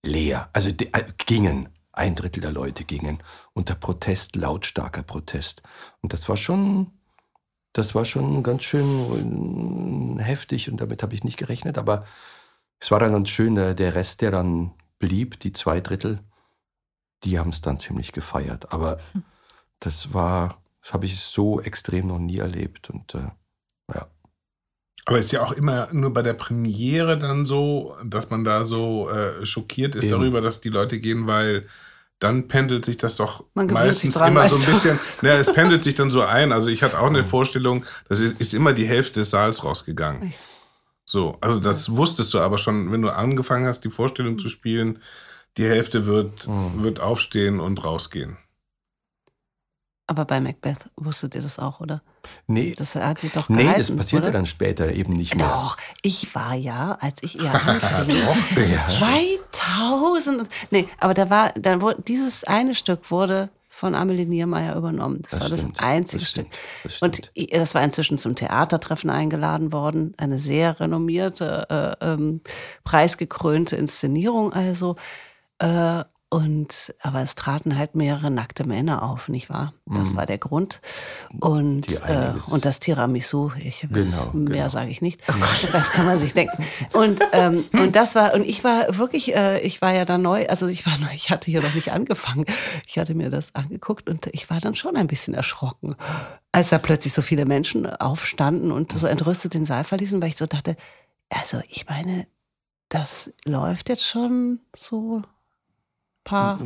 leer, also die, äh, gingen. Ein Drittel der Leute gingen unter Protest, lautstarker Protest. Und das war schon, das war schon ganz schön äh, heftig und damit habe ich nicht gerechnet. Aber es war dann ganz schön, der, der Rest, der dann blieb, die zwei Drittel, die haben es dann ziemlich gefeiert. Aber das war, das habe ich so extrem noch nie erlebt. Und äh, ja. Aber ist ja auch immer nur bei der Premiere dann so, dass man da so äh, schockiert ist Eben. darüber, dass die Leute gehen, weil dann pendelt sich das doch meistens dran, immer so ein du. bisschen. Ja, es pendelt sich dann so ein. Also ich hatte auch eine Vorstellung, das ist, ist immer die Hälfte des Saals rausgegangen. So, also das wusstest du aber schon, wenn du angefangen hast, die Vorstellung zu spielen, die Hälfte wird, wird aufstehen und rausgehen. Aber bei Macbeth wusstet ihr das auch, oder? Nee. Das hat sich doch Nee, gehalten, das passierte oder? dann später eben nicht mehr. Doch, ich war ja, als ich ihr anfing, Doch, ja. 2000. Nee, aber da war, dann wurde, dieses eine Stück wurde von Amelie Niermeier übernommen. Das, Das war stimmt, das einzige das Stück. stimmt, das Und i- das war inzwischen zum Theatertreffen eingeladen worden. Eine sehr renommierte, äh, ähm, preisgekrönte Inszenierung also. Äh, und, aber es traten halt mehrere nackte Männer auf, nicht wahr? Das Mhm. war der Grund. Und, äh, und das Tiramisu, ich, Genau, mehr genau. sage ich nicht. Das kann man sich denken. Und, ähm, und das war, und ich war wirklich, äh, ich war ja da neu, also ich war neu, ich hatte hier noch nicht angefangen. Ich hatte mir das angeguckt und ich war dann schon ein bisschen erschrocken, als da plötzlich so viele Menschen aufstanden und so entrüstet den Saal verließen, weil ich so dachte, also ich meine, das läuft jetzt schon so paar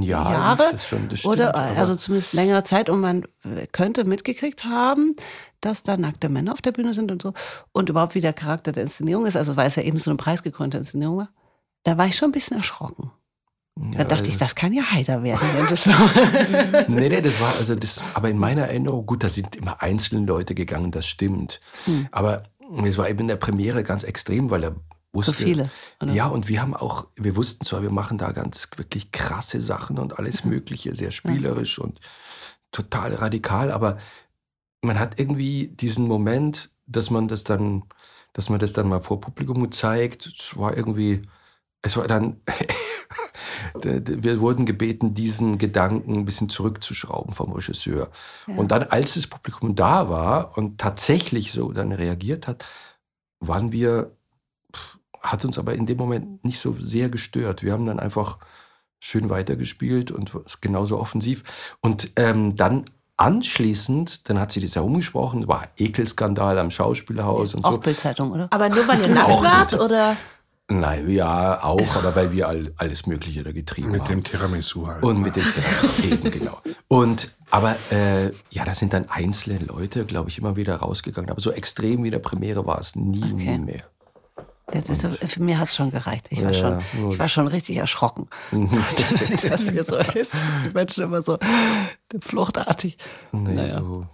Ja, Jahre das schon, das oder stimmt, aber- also zumindest längere Zeit und man könnte mitgekriegt haben, dass da nackte Männer auf der Bühne sind und so und überhaupt wie der Charakter der Inszenierung ist, also weil es ja eben so eine preisgekrönte Inszenierung war. Da war ich schon ein bisschen erschrocken. da Ja, dachte ich, das kann ja heiter werden. wenn nee, nee, das war also das, aber in meiner Erinnerung, gut, da sind immer einzelne Leute gegangen, das stimmt. Hm. Aber es war eben in der Premiere ganz extrem, weil er wusste. viele, oder? Ja, und wir haben auch, wir wussten zwar, wir machen da ganz wirklich krasse Sachen und alles Mögliche, sehr spielerisch und total radikal, aber man hat irgendwie diesen Moment, dass man das dann, dass man das dann mal vor Publikum zeigt. Es war irgendwie, es war dann, wir wurden gebeten, diesen Gedanken ein bisschen zurückzuschrauben vom Regisseur. Ja. Und dann, als das Publikum da war und tatsächlich so dann reagiert hat, waren wir, hat uns aber in dem Moment nicht so sehr gestört. Wir haben dann einfach schön weitergespielt und genauso offensiv. Und ähm, dann anschließend, dann hat sie das herumgesprochen, war Ekelskandal am Schauspielhaus und Auch so. Bildzeitung, oder? Aber nur weil ihr nackt wart oder? Nein, ja, auch, aber weil wir all, alles Mögliche da getrieben Mit haben. dem Tiramisu halt. Und mit dem Tiramisu, eben, genau. Und, aber, äh, ja, da sind dann einzelne Leute, glaube ich, immer wieder rausgegangen. Aber so extrem wie der Premiere war es nie, nie mehr. Jetzt ist für mir hat es schon gereicht. Ich war, Ja, schon, gut. ich war schon richtig erschrocken, dass hier so ist, dass die Menschen immer so fluchtartig. Nee, Naja. so.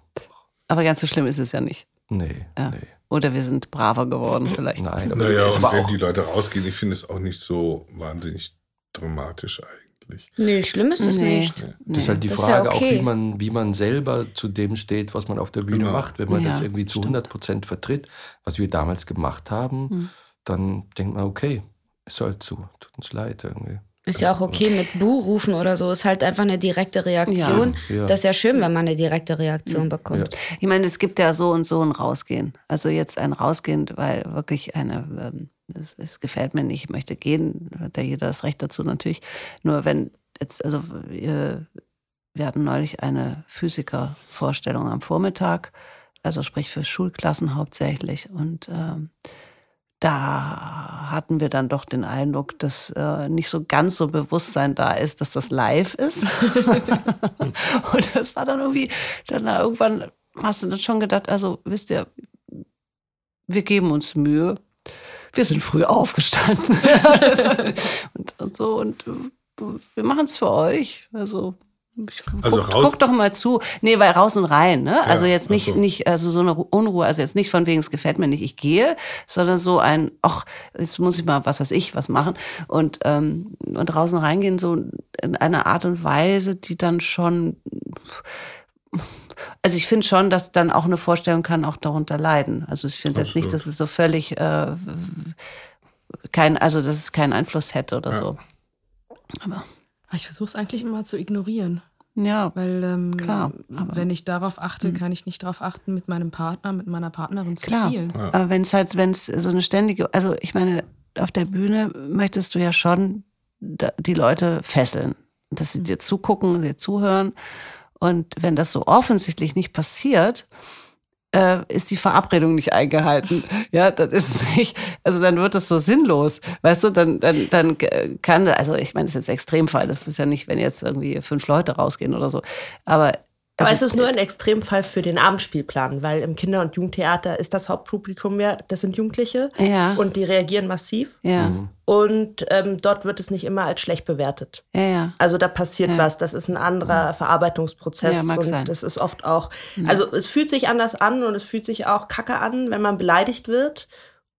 Aber ganz so schlimm ist es ja nicht. Nee, Ja. Oder wir sind braver geworden vielleicht. Nein, Naja, das und wenn auch- die Leute rausgehen, ich finde es auch nicht so wahnsinnig dramatisch eigentlich. Nee, schlimm ist es Nee. nicht. Das ist halt die Das Frage ja auch, okay. wie man, wie man selber zu dem steht, was man auf der Bühne Genau. macht. Wenn man das Ja, irgendwie zu 100 Prozent vertritt, was wir damals gemacht haben, Hm. Dann denkt man, okay, ist halt so, tut uns leid irgendwie. Ist ja auch okay mit Buh rufen oder so. Ist halt einfach eine direkte Reaktion. Ja, ja. Das ist ja schön, wenn man eine direkte Reaktion bekommt. Ich meine, es gibt ja so und so ein Rausgehen. Also jetzt ein Rausgehen, weil wirklich eine, ähm, es, es gefällt mir nicht, ich möchte gehen, hat ja jeder das Recht dazu natürlich. Nur wenn jetzt, also wir, wir hatten neulich eine Physikervorstellung am Vormittag, also sprich für Schulklassen hauptsächlich. Und ähm, da hatten wir dann doch den Eindruck, dass äh, nicht so ganz so Bewusstsein da ist, dass das live ist. und das war dann irgendwie, dann irgendwann hast du dann schon gedacht, also wisst ihr, wir geben uns Mühe. Wir sind früh aufgestanden. und, und so, und äh, wir machen es für euch. Also, Also guckt, raus- guckt doch mal zu. Nee, weil raus und rein, ne? also Ja, jetzt nicht, so. nicht, also so eine Ru- Unruhe, also jetzt nicht von wegen, es gefällt mir nicht, ich gehe, sondern so ein, ach, jetzt muss ich mal, was weiß ich, was machen. Und, ähm, und draußen reingehen, so in einer Art und Weise, die dann schon, also ich finde schon, dass dann auch eine Vorstellung kann auch darunter leiden. Also ich finde jetzt nicht, dass es so völlig äh, kein, also dass es keinen Einfluss hätte oder Ja. so. Aber Ich versuche es eigentlich immer zu ignorieren. ja, Weil ähm, Klar, aber- wenn ich darauf achte, Hm. kann ich nicht darauf achten, mit meinem Partner, mit meiner Partnerin zu Klar. spielen. Ja. Aber wenn es halt, wenn es so eine ständige, also ich meine, auf der Bühne möchtest du ja schon die Leute fesseln, dass sie dir zugucken, dir zuhören. Und wenn das so offensichtlich nicht passiert, äh, ist die Verabredung nicht eingehalten. Ja, dann ist es nicht, also dann wird es so sinnlos. Weißt du, dann, dann, dann kann, also ich meine, das ist jetzt Extremfall, das ist ja nicht, wenn jetzt irgendwie fünf Leute rausgehen oder so. Aber Aber also, es ist nur ein Extremfall für den Abendspielplan, weil im Kinder- und Jugendtheater ist das Hauptpublikum ja, das sind Jugendliche Ja. und die reagieren massiv. Ja. Und ähm, dort wird es nicht immer als schlecht bewertet. Ja, ja. Also da passiert Ja. was, das ist ein anderer Verarbeitungsprozess Ja, mag und sein. das ist oft auch, also es fühlt sich anders an und es fühlt sich auch kacke an, wenn man beleidigt wird.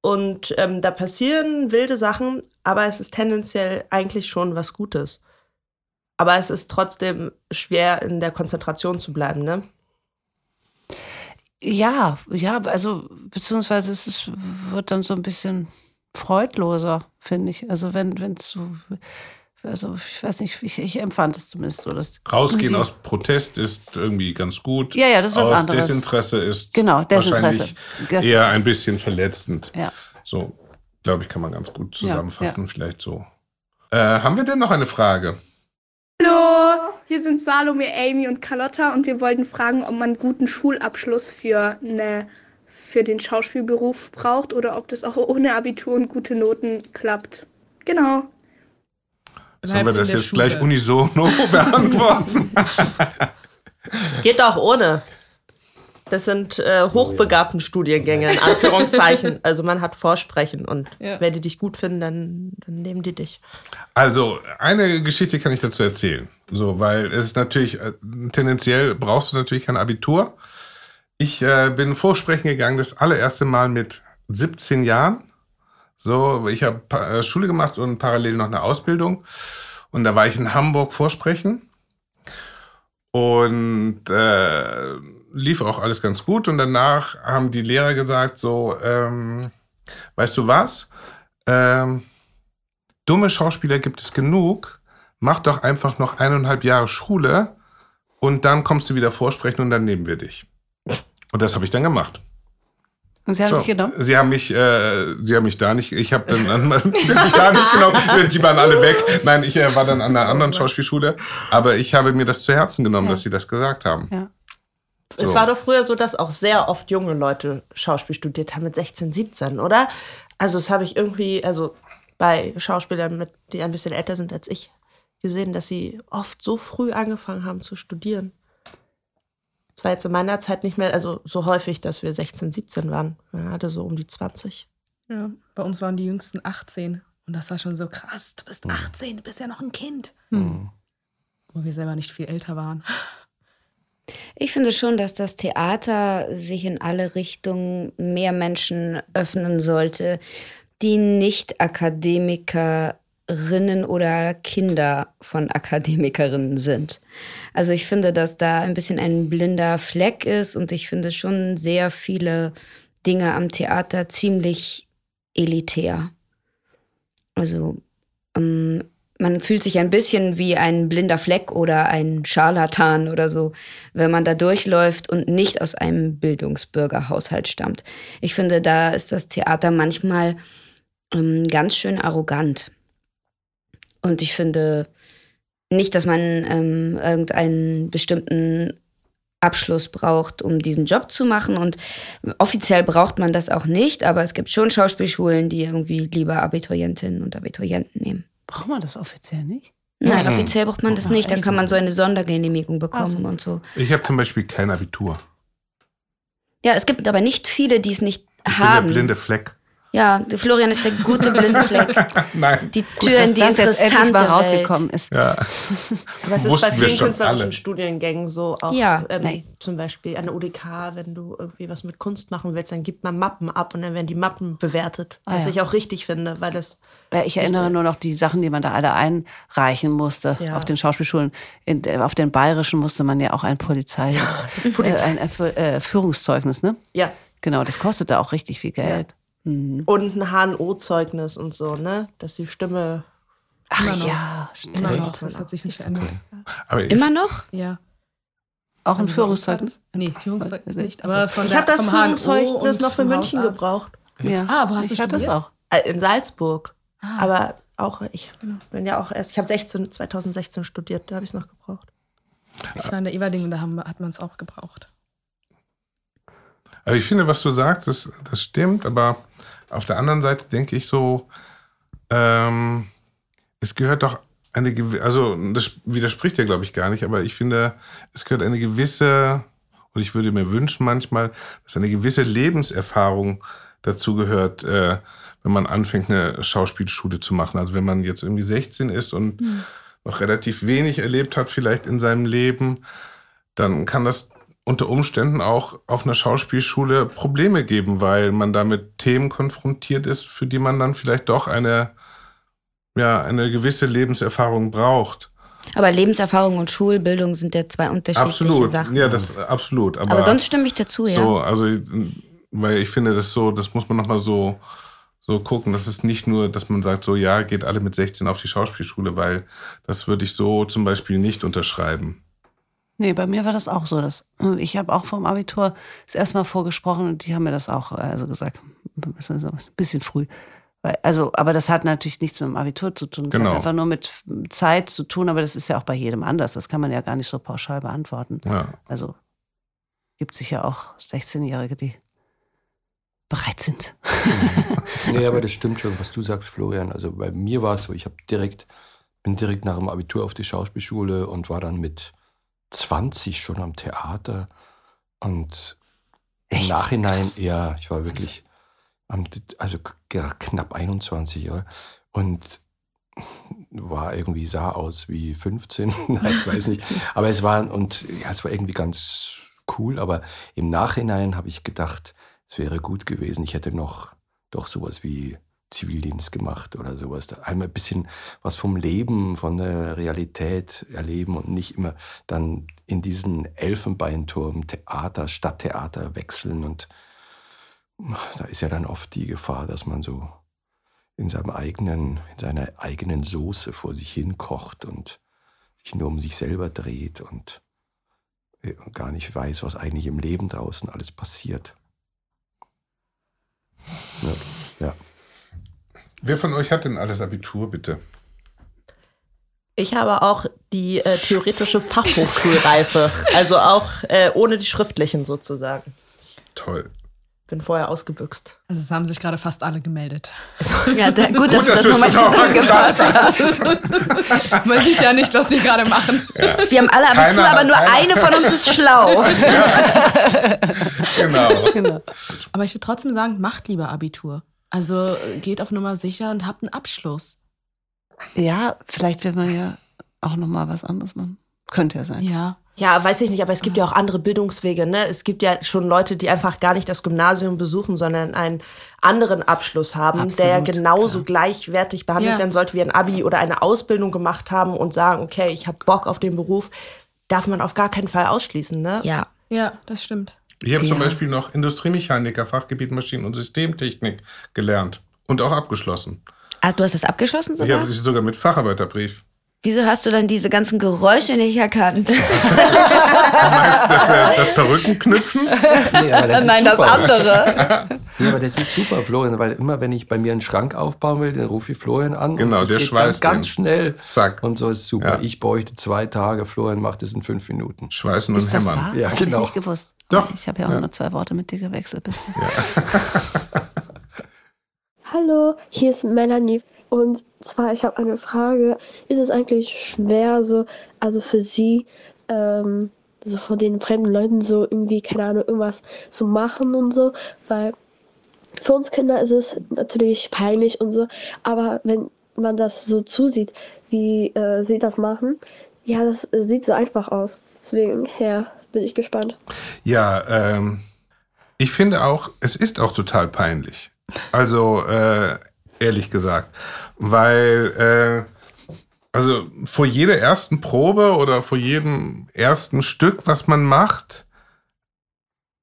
Und ähm, da passieren wilde Sachen, aber es ist tendenziell eigentlich schon was Gutes. Aber es ist trotzdem schwer, in der Konzentration zu bleiben, ne? Ja, ja, also beziehungsweise es ist, wird dann so ein bisschen freudloser, finde ich. Also wenn wenn es so, also ich weiß nicht, ich, ich empfand es zumindest so, dass Rausgehen aus Protest ist irgendwie ganz gut. Ja, ja, das ist was aus anderes. Desinteresse ist Genau, Desinteresse. wahrscheinlich Das eher ein bisschen verletzend. Ja. So, glaube ich, kann man ganz gut Ja, zusammenfassen, vielleicht so. Äh, haben wir denn noch eine Frage? Hallo, hier sind Salome, Amy und Carlotta und wir wollten fragen, ob man einen guten Schulabschluss für, eine, für den Schauspielberuf braucht oder ob das auch ohne Abitur und gute Noten klappt. Genau. Sollen wir das jetzt Schule. gleich unisono beantworten? Geht auch ohne. Das sind äh, hochbegabten Studiengänge, in Anführungszeichen. Also man hat Vorsprechen und Ja. wenn die dich gut finden, dann, dann nehmen die dich. Also, eine Geschichte kann ich dazu erzählen. So, weil es ist natürlich, äh, tendenziell brauchst du natürlich kein Abitur. Ich äh, bin vorsprechen gegangen, das allererste Mal mit 17 Jahren. So, ich habe äh, Schule gemacht und parallel noch eine Ausbildung. Und da war ich in Hamburg vorsprechen. Und äh, lief auch alles ganz gut. Und danach haben die Lehrer gesagt: So, ähm, weißt du was? Ähm, dumme Schauspieler gibt es genug. Mach doch einfach noch eineinhalb Jahre Schule und dann kommst du wieder vorsprechen und dann nehmen wir dich. Und das habe ich dann gemacht. Und sie haben So, dich genommen? Sie haben mich, äh, sie haben mich da nicht, ich habe dann an, mich da nicht genommen, die waren alle weg. Nein, ich äh, war dann an einer anderen Schauspielschule, aber ich habe mir das zu Herzen genommen, dass sie das gesagt haben. Ja. Es So. war doch früher so, dass auch sehr oft junge Leute Schauspiel studiert haben mit 16, 17, oder? Also das habe ich irgendwie, also bei Schauspielern, mit, die ein bisschen älter sind als ich, gesehen, dass sie oft so früh angefangen haben zu studieren. Es war jetzt in meiner Zeit nicht mehr, also so häufig, dass wir 16, 17 waren. Man hatte so um die 20. Ja, bei uns waren die jüngsten 18. Und das war schon so krass. Du Mhm. bist 18, du bist ja noch ein Kind. Hm. Wo wir selber nicht viel älter waren. Ich finde schon, dass das Theater sich in alle Richtungen mehr Menschen öffnen sollte, die nicht Akademikerinnen oder Kinder von Akademikerinnen sind. Also ich finde, dass da ein bisschen ein blinder Fleck ist und ich finde schon sehr viele Dinge am Theater ziemlich elitär. Also ähm, man fühlt sich ein bisschen wie ein blinder Fleck oder ein Scharlatan oder so, wenn man da durchläuft und nicht aus einem Bildungsbürgerhaushalt stammt. Ich finde, da ist das Theater manchmal ähm, ganz schön arrogant. Und ich finde nicht, dass man ähm, irgendeinen bestimmten Abschluss braucht, um diesen Job zu machen. Und offiziell braucht man das auch nicht, aber es gibt schon Schauspielschulen, die irgendwie lieber Abiturientinnen und Abiturienten nehmen. Braucht man das offiziell nicht? Nein, Mhm. offiziell braucht man das nicht. Dann kann man so eine Sondergenehmigung bekommen und so. Ich habe zum Beispiel kein Abitur. Ja, es gibt aber nicht viele, die es nicht Ich bin haben. der blinde Fleck. Ja, der Florian ist der gute blinde Fleck. Nein. Die Gut, Tür dass in die das jetzt endlich mal Welt. rausgekommen ist. Ja. Aber es ist bei vielen schon künstlerischen alle. Studiengängen so, auch Ja, ähm, zum Beispiel an der UDK, wenn du irgendwie was mit Kunst machen willst, dann gibt man Mappen ab und dann werden die Mappen bewertet. Ah, was ja. ich auch richtig finde, weil das Ja, Ich erinnere nur noch die Sachen, die man da alle einreichen musste Ja. auf den Schauspielschulen. In, äh, auf den bayerischen musste man ja auch ein Polizei, Polizei. Äh, ein äh, Führungszeugnis, ne? Ja. Genau, das kostete auch richtig viel Geld. Mhm. und ein HNO-Zeugnis und so, ne? Dass die Stimme. Ach Immer noch. ja, Immer stimmt. noch. Das hat sich nicht verändert. Aber ich, Immer noch? Ja. Auch ein Also bei uns Führungszeugnis? Nee, Führungszeugnis nicht. Aber von Ich habe das Führungszeugnis noch für München Hausarzt. gebraucht. Ja. Ah, wo hast ich du hatte das studiert? auch. Äh, In Salzburg. Ah. Aber auch, ich bin ja auch erst, ich habe 16, 2016 studiert, da habe ich es noch gebraucht. Ich war in der Everding und da haben, hat man es auch gebraucht. aber ich finde, was du sagst, das, das stimmt, aber auf der anderen Seite denke ich so, ähm, es gehört doch eine gewisse, also das widerspricht ja, glaube ich, gar nicht, aber ich finde, es gehört eine gewisse, und ich würde mir wünschen manchmal, dass eine gewisse Lebenserfahrung dazu gehört, äh, wenn man anfängt, eine Schauspielschule zu machen. Also wenn man jetzt irgendwie 16 ist und noch relativ wenig erlebt hat, vielleicht in seinem Leben, dann kann das unter Umständen auch auf einer Schauspielschule Probleme geben, weil man da mit Themen konfrontiert ist, für die man dann vielleicht doch eine, ja, eine gewisse Lebenserfahrung braucht. Aber Lebenserfahrung und Schulbildung sind ja zwei unterschiedliche Absolut. Sachen. Ja, das absolut. Aber, Aber sonst stimme ich dazu, ja. So, also, weil ich finde das so, das muss man nochmal so, so gucken. Das ist nicht nur, dass man sagt, so, ja, geht alle mit 16 auf die Schauspielschule, weil das würde ich so zum Beispiel nicht unterschreiben. Nee, bei mir war das auch so. Dass, äh, ich habe auch vom Abitur das erste Mal vorgesprochen und die haben mir das auch äh, also gesagt. Ein bisschen, früh. Also, aber das hat natürlich nichts mit dem Abitur zu tun. Das Genau. hat einfach nur mit Zeit zu tun, aber das ist ja auch bei jedem anders. Das kann man ja gar nicht so pauschal beantworten. Ja. Also gibt sicher auch 16-Jährige, die bereit sind. Nee, aber das stimmt schon, was du sagst, Florian. Also bei mir war es so, ich habe direkt, bin direkt nach dem Abitur auf die Schauspielschule und war dann mit 20 schon am Theater. Und im Echt? Nachhinein, Krass. ja, ich war wirklich am, also knapp 21 Jahre. Und war irgendwie, sah aus wie 15, nein, ich weiß nicht. Aber es war, und ja, es war irgendwie ganz cool. Aber im Nachhinein habe ich gedacht, es wäre gut gewesen. Ich hätte noch doch sowas wie Zivildienst gemacht oder sowas. Einmal ein bisschen was vom Leben, von der Realität erleben und nicht immer dann in diesen Elfenbeinturm, Theater, Stadttheater wechseln. Und da ist ja dann oft die Gefahr, dass man so in seinem eigenen, in seiner eigenen Soße vor sich hin kocht und sich nur um sich selber dreht und äh, gar nicht weiß, was eigentlich im Leben draußen alles passiert. Ja. ja. Wer von euch hat denn alles Abitur, bitte? Ich habe auch die äh, theoretische Fachhochschulreife, also auch äh, ohne die schriftlichen sozusagen. Toll. Bin vorher ausgebüxt. Also es haben sich gerade fast alle gemeldet. Ja, da, gut, dass Gut, du das dass du es nochmal genau zusammengefasst hast. Man sieht ja nicht, was wir gerade machen. Wir haben alle Abitur, Keiner aber nur keiner- eine von uns ist schlau. Genau. Aber ich würde trotzdem sagen, macht lieber Abitur. Also geht auf Nummer sicher und habt einen Abschluss. Ja, vielleicht will man ja auch noch mal was anderes machen. Könnte ja sein. Ja. Ja, weiß ich nicht, aber es gibt ja auch andere Bildungswege. Ne? Es gibt ja schon Leute, die einfach gar nicht das Gymnasium besuchen, sondern einen anderen Abschluss haben, der ja Absolut, genauso gleichwertig behandelt Ja. werden sollte wie ein Abi oder eine Ausbildung gemacht haben und sagen, okay, ich habe Bock auf den Beruf, darf man auf gar keinen Fall ausschließen. Ne? Ja. Ja, das stimmt. Ich habe zum Ja. Beispiel noch Industriemechaniker, Fachgebiet Maschinen- und Systemtechnik gelernt und auch abgeschlossen. Ah, du hast das abgeschlossen Ich sogar? habe sie sogar mit Facharbeiterbrief. Wieso hast du dann diese ganzen Geräusche nicht erkannt? Du meinst das, äh, das Perückenknüpfen? Nee, aber das ist Nein, das super. andere. Ja, aber das ist super, Florian, weil immer, wenn ich bei mir einen Schrank aufbauen will, dann rufe ich Florian an. Genau, und das der geht schweißt dann ganz den. schnell. Zack. Und so ist super. Ja. Ich bräuchte zwei Tage, Florian macht es in fünf Minuten. Schweißen und Ist das hämmern. wahr? Ja, das hab genau. ich nicht gewusst. Doch. Ich habe ja auch Ja. nur zwei Worte mit dir gewechselt bisher. Hallo, hier ist Melanie. Und zwar, ich habe eine Frage. Ist es eigentlich schwer, so, also für Sie, ähm, so von den fremden Leuten so irgendwie, keine Ahnung, irgendwas zu machen und so? Weil für uns Kinder ist es natürlich peinlich und so, aber wenn man das so zusieht, wie äh, sie das machen, ja, das äh, sieht so einfach aus. Deswegen, ja, bin ich gespannt. Ja, ähm, ich finde auch, es ist auch total peinlich. Also, äh, ehrlich gesagt. Weil, äh, also vor jeder ersten Probe oder vor jedem ersten Stück, was man macht,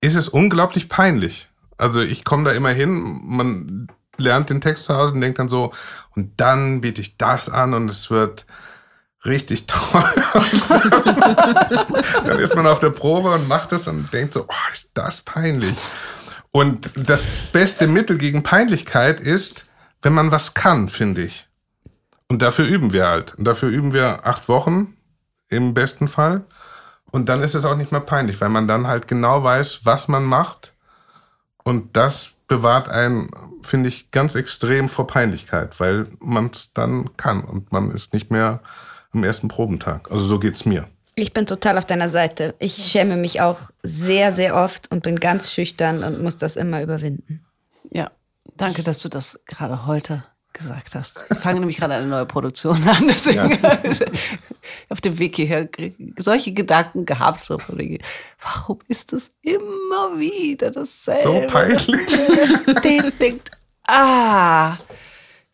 ist es unglaublich peinlich. Also ich komme da immer hin, man lernt den Text zu Hause und denkt dann so, und dann biete ich das an und es wird richtig toll. dann ist man auf der Probe und macht es und denkt so, oh, ist das peinlich. Und das beste Mittel gegen Peinlichkeit ist, wenn man was kann, finde ich. Und dafür üben wir halt. Und dafür üben wir acht Wochen im besten Fall. Und dann ist es auch nicht mehr peinlich, weil man dann halt genau weiß, was man macht. Und das bewahrt einen, finde ich, ganz extrem vor Peinlichkeit, weil man es dann kann und man ist nicht mehr am ersten Probentag. Also so geht's mir. Ich bin total auf deiner Seite. Ich schäme mich auch sehr, sehr oft und bin ganz schüchtern und muss das immer überwinden. Ja, danke, dass du das gerade heute gesagt hast. Ich fange nämlich gerade eine neue Produktion an. Deswegen auf dem Weg hierher solche Gedanken gehabt. So, warum ist es immer wieder dasselbe? So peinlich. steht, denkt, ah.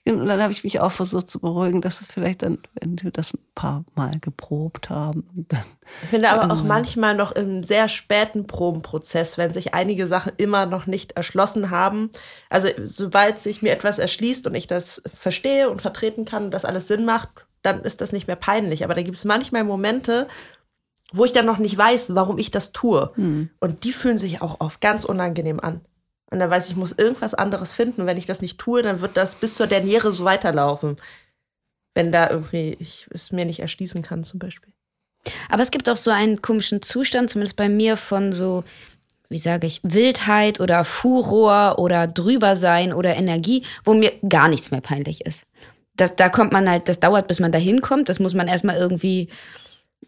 Und dann habe ich mich auch versucht zu beruhigen, dass es vielleicht dann, wenn wir das ein paar Mal geprobt haben, dann Ich finde aber auch Ähm. manchmal noch im sehr späten Probenprozess, wenn sich einige Sachen immer noch nicht erschlossen haben. Also sobald sich mir etwas erschließt und ich das verstehe und vertreten kann und das alles Sinn macht, dann ist das nicht mehr peinlich. Aber da gibt es manchmal Momente, wo ich dann noch nicht weiß, warum ich das tue. Hm. Und die fühlen sich auch oft ganz unangenehm an. Und dann weiß ich, ich muss irgendwas anderes finden. Wenn ich das nicht tue, dann wird das bis zur Derniere so weiterlaufen. Wenn da irgendwie ich es mir nicht erschließen kann, zum Beispiel. Aber es gibt auch so einen komischen Zustand, zumindest bei mir, von so, wie sage ich, Wildheit oder Furor oder drüber sein oder Energie, wo mir gar nichts mehr peinlich ist. Das, da kommt man halt, das dauert, bis man da hinkommt. Das muss man erstmal irgendwie,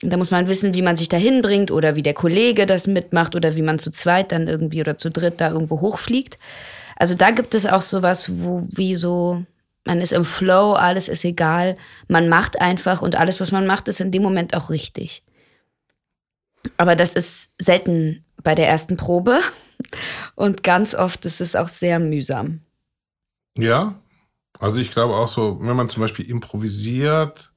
da muss man wissen, wie man sich da hinbringt oder wie der Kollege das mitmacht oder wie man zu zweit dann irgendwie oder zu dritt da irgendwo hochfliegt. Also da gibt es auch sowas, wo wie so, man ist im Flow, alles ist egal, man macht einfach und alles, was man macht, ist in dem Moment auch richtig. Aber das ist selten bei der ersten Probe und ganz oft ist es auch sehr mühsam. Ja, also ich glaube auch so, wenn man zum Beispiel improvisiert,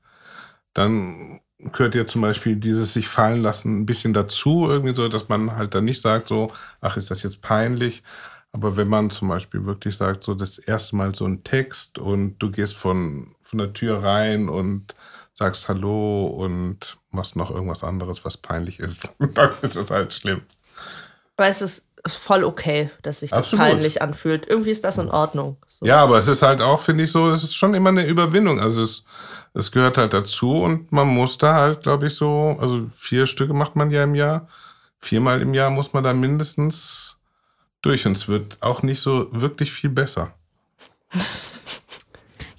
dann gehört ja zum Beispiel dieses sich fallen lassen ein bisschen dazu, irgendwie so, dass man halt dann nicht sagt so, ach, ist das jetzt peinlich? Aber wenn man zum Beispiel wirklich sagt, so das erste Mal so ein Text und du gehst von, von der Tür rein und sagst Hallo und machst noch irgendwas anderes, was peinlich ist, dann ist es halt schlimm. Aber es ist voll okay, dass sich das Absolut. peinlich anfühlt. Irgendwie ist das in Ordnung. So. Ja, aber es ist halt auch, finde ich, so, es ist schon immer eine Überwindung. Also es, es gehört halt dazu und man muss da halt, glaube ich, so, also vier Stücke macht man ja im Jahr. Viermal im Jahr muss man da mindestens durch und es wird auch nicht so wirklich viel besser.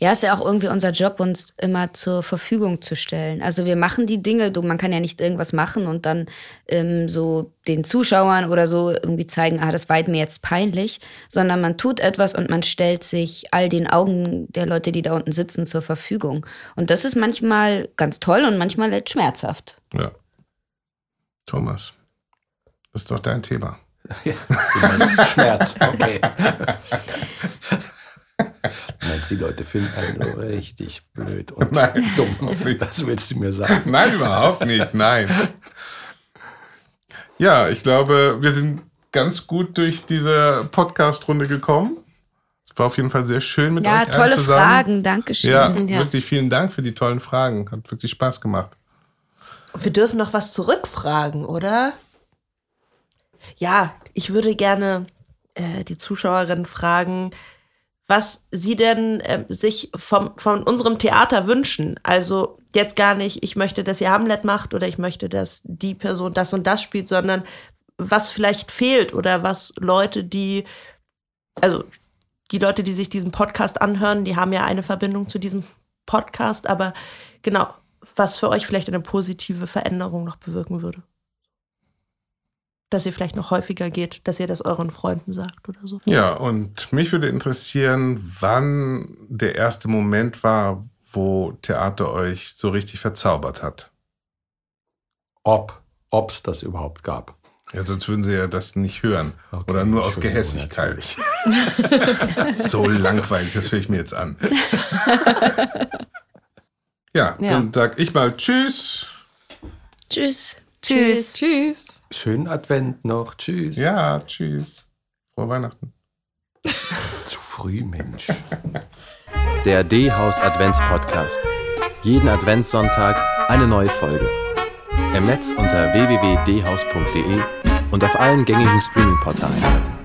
Ja, ist ja auch irgendwie unser Job, uns immer zur Verfügung zu stellen. Also wir machen die Dinge, du, man kann ja nicht irgendwas machen und dann ähm, so den Zuschauern oder so irgendwie zeigen, ah, das war mir jetzt peinlich, sondern man tut etwas und man stellt sich all den Augen der Leute, die da unten sitzen, zur Verfügung. Und das ist manchmal ganz toll und manchmal halt schmerzhaft. Ja. Thomas, das ist doch dein Thema. Ja, Schmerz, okay. Meinst, die Leute finden einen so richtig blöd und Nein. dumm. Das willst du mir sagen? Nein, überhaupt nicht. Nein. Ja, ich glaube, wir sind ganz gut durch diese Podcast-Runde gekommen. Es war auf jeden Fall sehr schön mit Ja, euch allen tolle zusammen. Fragen, Dankeschön. Ja, Ja. wirklich vielen Dank für die tollen Fragen. Hat wirklich Spaß gemacht. Wir dürfen noch was zurückfragen, oder? Ja, ich würde gerne äh, die Zuschauerin fragen, was sie denn äh, sich vom, von unserem Theater wünschen. Also jetzt gar nicht, ich möchte, dass ihr Hamlet macht oder ich möchte, dass die Person das und das spielt, sondern was vielleicht fehlt oder was Leute, die, also die Leute, die sich diesen Podcast anhören, die haben ja eine Verbindung zu diesem Podcast, aber genau, was für euch vielleicht eine positive Veränderung noch bewirken würde. Dass ihr vielleicht noch häufiger geht, dass ihr das euren Freunden sagt oder so. Ja, und mich würde interessieren, wann der erste Moment war, wo Theater euch so richtig verzaubert hat. Ob, ob es das überhaupt gab. Ja, sonst würden sie ja das nicht hören. Oder nur aus Gehässigkeit. so langweilig, das höre ich mir jetzt an. Ja, Ja. dann sag ich mal Tschüss. Tschüss. Tschüss. Tschüss. Schönen Advent noch. Tschüss. Ja, tschüss. Frohe Weihnachten. Zu früh, Mensch. Der D-Haus Advents-Podcast. Jeden Adventssonntag eine neue Folge. Im Netz unter www.dhaus.de und auf allen gängigen Streaming-Portalen.